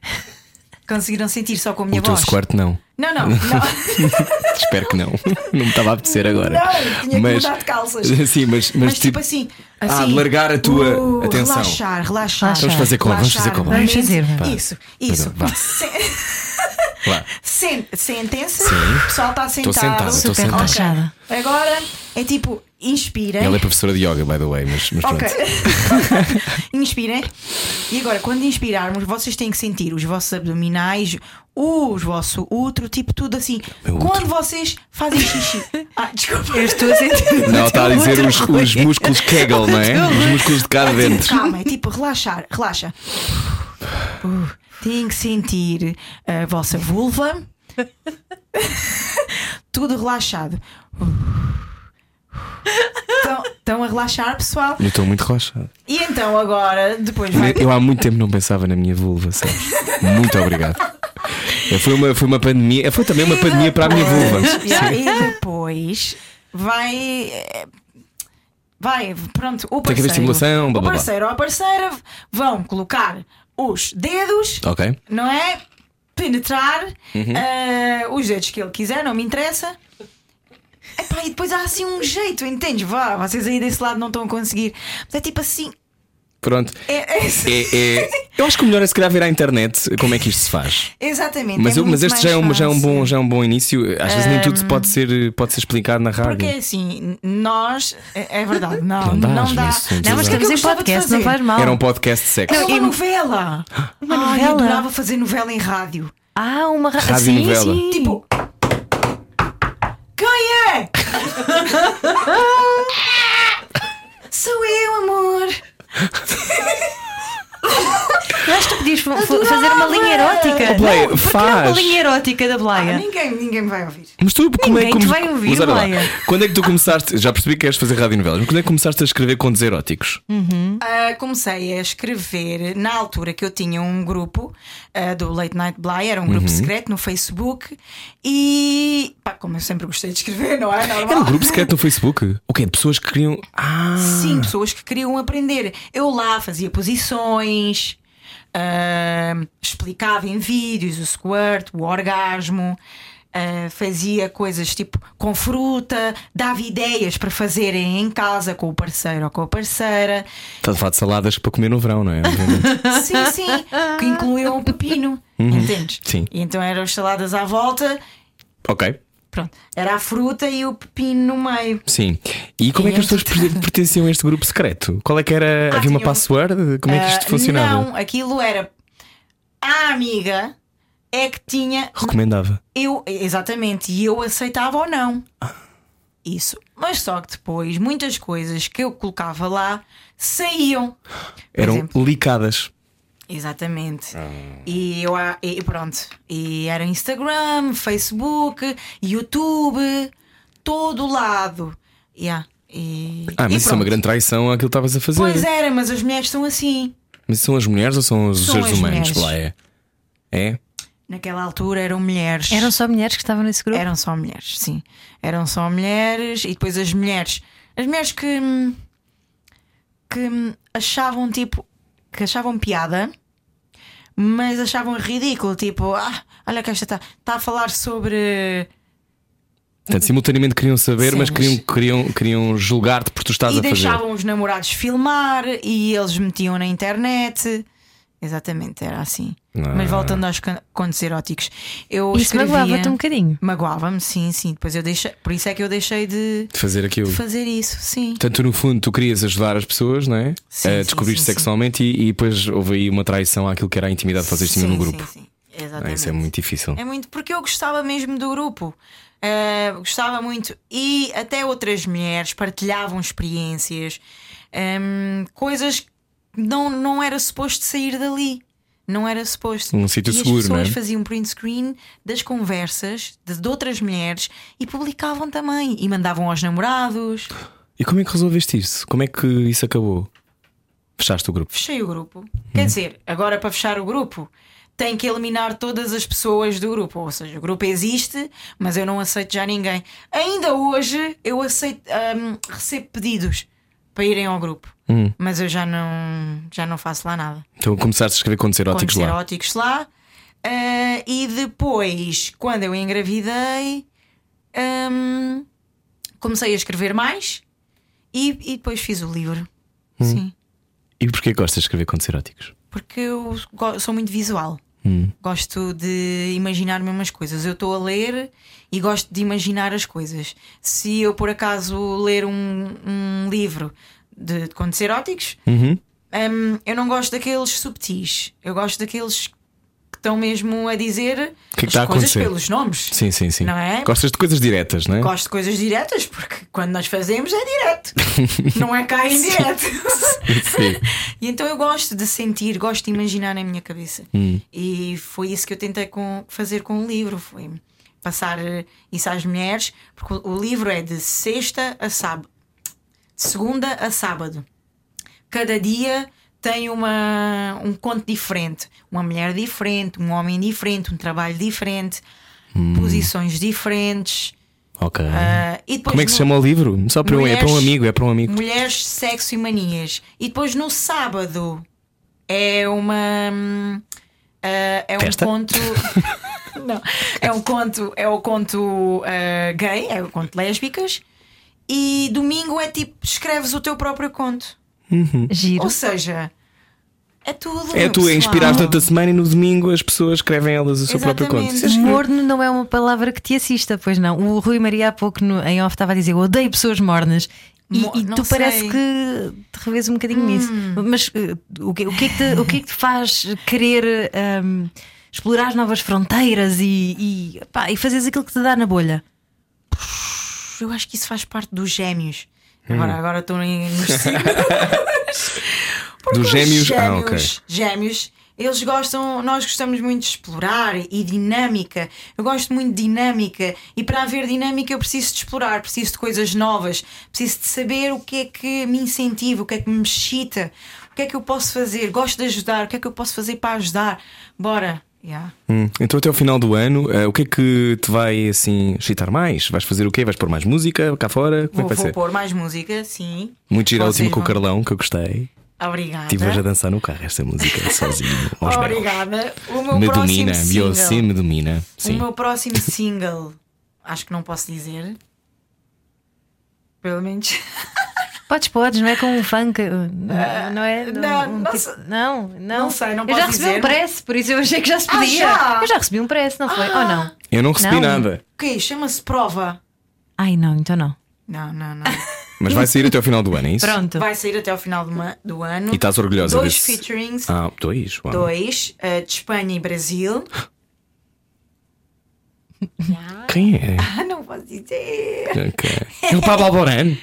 Conseguiram sentir só com a minha O teu voz? squirt não. Não, não, (laughs) não. (laughs) Espero que não. (laughs) Não me estava a apetecer agora. Não, tinha que mudar de calças. Sim, mas, mas, Mas tipo. tipo assim, ah, assim, de largar a tua uh, atenção. Relaxar, relaxar. Vamos fazer com- vamos fazer relaxar Vamos a mente. fazer. Isso, isso. Vá. Vá. sen- Sentem-se. Sim. O pessoal está sentado. sentado, estou Super sentado. relaxada. Agora é tipo, inspirem. Ela é professora de yoga, by the way, mas, mas Ok. (laughs) pronto. inspirem. E agora, quando inspirarmos, vocês têm que sentir os vossos abdominais, os vosso útero, tipo tudo assim. Quando vocês fazem xixi. (laughs) Ah, desculpa. Eu estou a sentir. Não, está a dizer os, os músculos Kegel, não é? Os músculos de cá de É tipo, dentro. calma, é tipo relaxar, relaxa. Uh, Tem que sentir a vossa vulva. (laughs) Tudo relaxado. Estão, a relaxar, pessoal? Eu estou muito relaxado. E então agora, depois vai. Eu há muito tempo não pensava na minha vulva, sabes? Muito obrigado. Foi uma, foi uma pandemia, foi também uma pandemia para a minha vulva. Yeah, e depois vai. Vai, pronto, o parceiro. Tem que haver estimulação, blá, o blá, blá. parceiro ou a parceira vão colocar os dedos Ok. não é? Penetrar Uhum. eh, os dedos que ele quiser, não me interessa. Epá, e depois há assim um jeito, entendes? Vá, vocês aí desse lado não estão a conseguir. Mas é tipo assim. Pronto. É, é- É, é- eu acho que o melhor é se calhar ver à internet como é que isto se faz. exatamente. Mas, é eu- mas este já é, um, já, é um bom, já é um bom início. Às vezes nem tudo pode ser, pode ser explicado na rádio. Porque assim, nós. É, verdade, não, Não dá, não dá. vezes, não Não, mas que é em podcast, não faz mal. Era um podcast de sexo. É uma novela. (gasps) Uma Ai, novela? Eu adorava fazer novela em rádio. Ah, uma ra- Rádio sim, novela. sim. Tipo. Quem é? (laughs) Sou eu, amor. フフフフ。Eu acho que tu podias fa- fa- fazer uma linha erótica. Oh, Blaia, Não, não faz. uma linha erótica da Ah, Blaia. ninguém, ninguém me vai ouvir. Mas tu, como é que Ninguém te como- vai ouvir, Leia. Quando é que tu começaste? Já percebi que queres fazer rádio novelas, mas quando é que começaste a escrever contos eróticos? Ah, comecei a escrever na altura que eu tinha um grupo ah, do Late Night Bly, era um grupo secreto no Facebook e pá, como eu sempre gostei de escrever, não é? Normal. Era um grupo secreto no Facebook. O quê? Pessoas que queriam. Ah! Sim, pessoas que queriam aprender. Eu lá fazia posições, ah, explicava em vídeos o squirt, o orgasmo. ah, fazia coisas tipo com fruta, dava ideias para fazerem em casa com o parceiro ou com a parceira. Estás a falar de saladas para comer no verão, não é? (laughs) Sim, sim, que incluíam o pepino, entendes? Sim. E então eram as saladas à volta, ok. Pronto, era a fruta e o pepino no meio. Sim. E como é que as pessoas per- pertenciam a este grupo secreto? Qual é que era? Ah, Havia uma um- password? Como é que isto Ah, funcionava? Não, aquilo era a amiga é que tinha Recomendava. eu exatamente e eu aceitava ou não. Isso. Mas só que depois muitas coisas que eu colocava lá saíam. Por Eram exemplo. licadas. Exatamente. E eu a- e pronto. E era Instagram, Facebook, YouTube, todo lado. Yeah. E, Ah, mas e isso é uma grande traição àquilo que estavas a fazer. Pois era, mas as mulheres são assim. Mas são as mulheres ou são os São seres as humanos? Lá é? É? Naquela altura eram mulheres. Eram só mulheres que estavam nesse grupo? Eram só mulheres, sim. Eram só mulheres e depois as mulheres. As mulheres que. que achavam tipo. Que achavam piada, mas achavam ridículo. Tipo, ah, olha que esta está tá a falar sobre. Portanto, simultaneamente queriam saber, Sim, mas queriam, queriam, queriam julgar-te por tu estás e a fazer. deixavam os namorados filmar e eles metiam na internet. Exatamente, era assim. Ah. Mas voltando aos contos eróticos, eu Isso escrevia... magoava-te um bocadinho. Magoava-me, sim, sim. Depois eu deixei. Por isso é que eu deixei de De fazer aquilo. de fazer isso, sim. Portanto, no fundo, tu querias ajudar as pessoas, não é? Sim, a descobrir-se sim, sexualmente E, e depois houve aí uma traição àquilo que era a intimidade que vocês tinham sim, no grupo. Sim, sim. Ah, Exatamente. isso é muito difícil. É muito porque eu gostava mesmo do grupo. Eh, gostava muito. E até outras mulheres partilhavam experiências, ehm, coisas que não, não era suposto sair dali. Não era suposto. Um sítio seguro, as pessoas é? faziam print screen das conversas de, de outras mulheres e publicavam também. E mandavam aos namorados. E como é que resolveste isso? Como é que isso acabou? Fechaste o grupo. Fechei o grupo. Quer dizer, agora para fechar o grupo, tem que eliminar todas as pessoas do grupo. Ou seja, o grupo existe, mas eu não aceito já ninguém. Ainda hoje eu aceito, hum, recebo pedidos para irem ao grupo. Hum. Mas eu já não, já não faço lá nada. Então começaste a escrever contos eróticos Contos lá. eróticos lá. Ah, e depois, quando eu engravidei, hum, comecei a escrever mais e, e depois fiz o livro. Hum. Sim. E porquê gostas de escrever contos eróticos? Porque eu sou muito visual. Hum. Gosto de imaginar mesmo as coisas. Eu estou a ler e gosto de imaginar as coisas. Se eu por acaso ler um, um livro de, de contos eróticos, Uhum. hum, eu não gosto daqueles subtis. Eu gosto daqueles que estão mesmo a dizer que é que as a coisas pelos nomes. Sim, sim, sim. Não é? Gostas de coisas diretas, não é? Gosto de coisas diretas porque quando nós fazemos é direto, (laughs) não é cá em direto. Sim. (laughs) E então eu gosto de sentir, gosto de imaginar na minha cabeça. Hum. E foi isso que eu tentei com- fazer com o livro: foi passar isso às mulheres, porque o livro é de sexta a sábado, de segunda a sábado. Cada dia tem uma, um conto diferente, uma mulher diferente, um homem diferente, um trabalho diferente, Hum. posições diferentes. Ok. Depois Como é que se chama o livro? Só para um, é para um Mulheres- amigo, é para um amigo. Mulheres, sexo e manias. E depois no sábado é uma. ah, é um Festa? conto. (laughs) Não, é um conto, é o conto ah, gay, é o conto lésbicas. E domingo é tipo, escreves o teu próprio conto. Giro. Ou seja, é tudo. É tu inspirar durante a semana e no domingo as pessoas escrevem elas o seu próprio conto. Giro. Morno não é uma palavra que te assista, pois não. O Rui Maria há pouco no- em off estava a dizer: Eu odeio pessoas mornas. E, Mo- e tu parece sei. Hum. que te revês um bocadinho nisso. Mas eh, o, que, o, que é que te, o que é que te faz querer ahm, explorar novas fronteiras e, e, pá, e fazeres aquilo que te dá na bolha? Eu acho que isso faz parte dos gêmeos. Hum. Agora, agora estou em- nos (laughs) signos. Dos os gêmeos? Ah, ok. Gêmeos, eles gostam, nós gostamos muito de explorar e dinâmica. Eu gosto muito de dinâmica e para haver dinâmica eu preciso de explorar, preciso de coisas novas, preciso de saber o que é que me incentiva, o que é que me excita, o que é que eu posso fazer. Gosto de ajudar, o que é que eu posso fazer para ajudar. Bora. Yeah. Hum, Então até ao final do ano, eh, o que é que te vai assim excitar mais? Vais fazer o quê? Vais pôr mais música cá fora? Como Vou, é que vai vou ser? pôr mais música, sim. Muito giro a Vocês última com o vão- Carlão, que eu gostei. Obrigada. Estive hoje a dançar no carro esta música (laughs) sozinho. Aos. Obrigada. O meu Me próximo domina, single. Beyoncé me domina. O Sim. meu próximo single, acho que não posso dizer. Pelo menos. (laughs) Podes, podes, não é com um funk, uh, não, não é? não, um não tipo- sei. não, não. Não sei, não Eu já recebi dizer. um press, por isso eu achei que já se Ah, podia. já? Eu já recebi um press, não foi? Ou não? Eu não recebi Não. nada, O quê? Chama-se prova. Ai, não, então não. Não, não, não. (laughs) mas vai sair até ao final do ano, é isso? Pronto. Vai sair até ao final do, do ano. E estás orgulhosa Dois desse- featurings. Ah, dois. Uau. Dois. eh, de Espanha e Brasil. (gasps) Quem é? Ah, não posso dizer. Ok. (laughs) É o Pablo Alborán.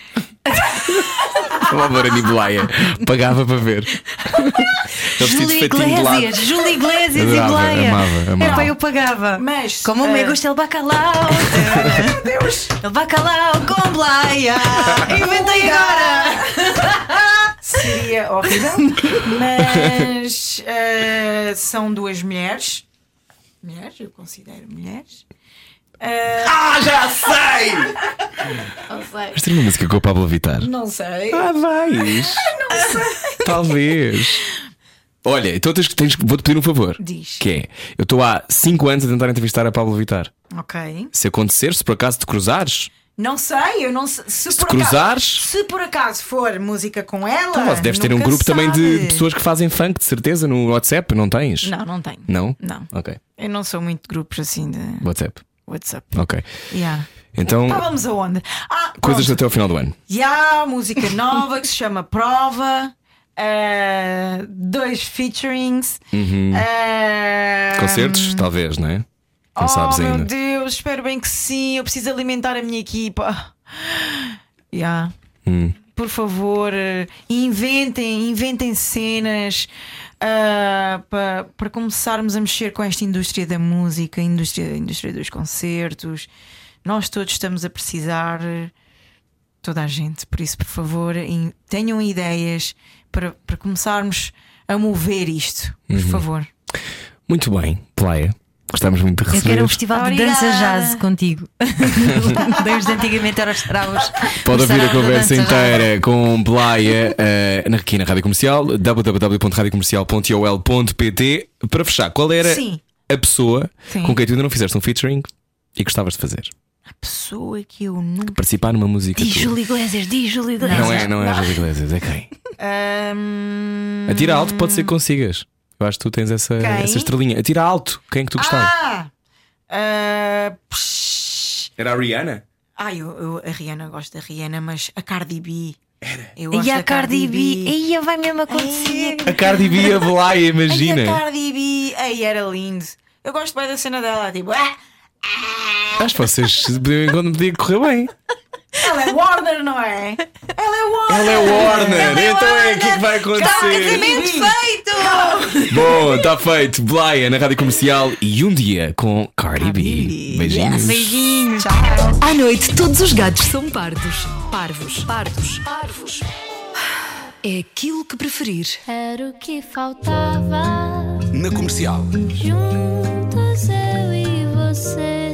(laughs) Alborán e Belaia. Pagava para ver. De lado. Iglesias, Júlia Iglesias e Adorava, Blaia. amava, amava. Epá, eu pagava. Mas, Como eh, me gusta el bacalhau. Meu Deus. El bacalhau com Blaia. Inventei agora. Seria horrível. Mas eh, são duas mulheres. Mulheres, eu considero mulheres. Eh, Ah, já sei! não sei. Vais ter uma música com o Pablo Vittar? Não sei. Ah, vais. Talvez. Olha, então tens, tens, vou-te pedir um favor. Diz. Que é: eu estou há 5 anos a tentar entrevistar a Pablo Vittar. Ok. Se acontecer, se por acaso te cruzares, Não sei, eu não sei. Se, Se por cruzares- Acaso, se por acaso for música com ela. Então, mas deves ter um grupo também de sabe. pessoas que fazem funk, de certeza, no WhatsApp, não tens? Não, não tenho. Não? Não. Ok. Eu não sou muito de grupos assim de WhatsApp. WhatsApp. Ok. Yeah. Então, Estávamos aonde? Ah, coisas pronto. até ao final do ano. Há música nova que se chama Prova. eh, dois featurings. eh, Concertos, talvez, não é? Não oh, sabes meu ainda. Deus, espero bem que sim. Eu preciso alimentar a minha equipa. Yeah. Hum. Por favor, eh, inventem, inventem cenas ah, pa- para começarmos a mexer com esta indústria da música, a indústria, indústria dos concertos. Nós todos estamos a precisar, toda a gente, por isso, por favor, tenham ideias para, para começarmos a mover isto, por Uhum. favor. Muito bem, Playa. Gostamos muito de Eu receber. quero um festival de dança Obrigada. jazz contigo. (laughs) Desde antigamente era os travos. Pode ouvir a conversa dança jazz. inteira com Playa eh, na- aqui na Rádio Comercial, www.radiocomercial.ol.pt. Para fechar, qual era Sim. a pessoa Sim. com quem tu ainda não fizeste um featuring e gostavas de fazer? Pessoa que eu nunca. Participar numa música Diz. Júlio Iglesias, diz Júlio Iglesias. Não é, não é a Júlia Iglesias, é quem? Ahm, Atira alto, pode ser que consigas. Eu acho que tu tens essa, Quem? essa estrelinha. Atira alto, quem é que tu gostavas? Ah! Ah, psh. Era a Rihanna? Ah, eu, eu- a Rihanna gosto da Rihanna, mas a Cardi B. Eu E gosto a da Cardi B, aí vai mesmo acontecer. A Cardi B a Blaya, Ai, imagina. a Cardi B, aí era lindo. Eu gosto bem da cena dela, tipo, ah, Acho que vocês de quando podia correr bem. Ela é Warner, não é? Ela é Warner. Ela é Warner, Ela é então é Warner. o que é que vai acontecer? Casamento feito! Bom, está feito. Blaya na rádio comercial e um dia com Cardi B. Beijinhos. Beijinhos. À noite, todos os gatos são pardos. Parvos. Pardos. Parvos. É aquilo que preferir. Era o que faltava. Na comercial. Juntos eu e você.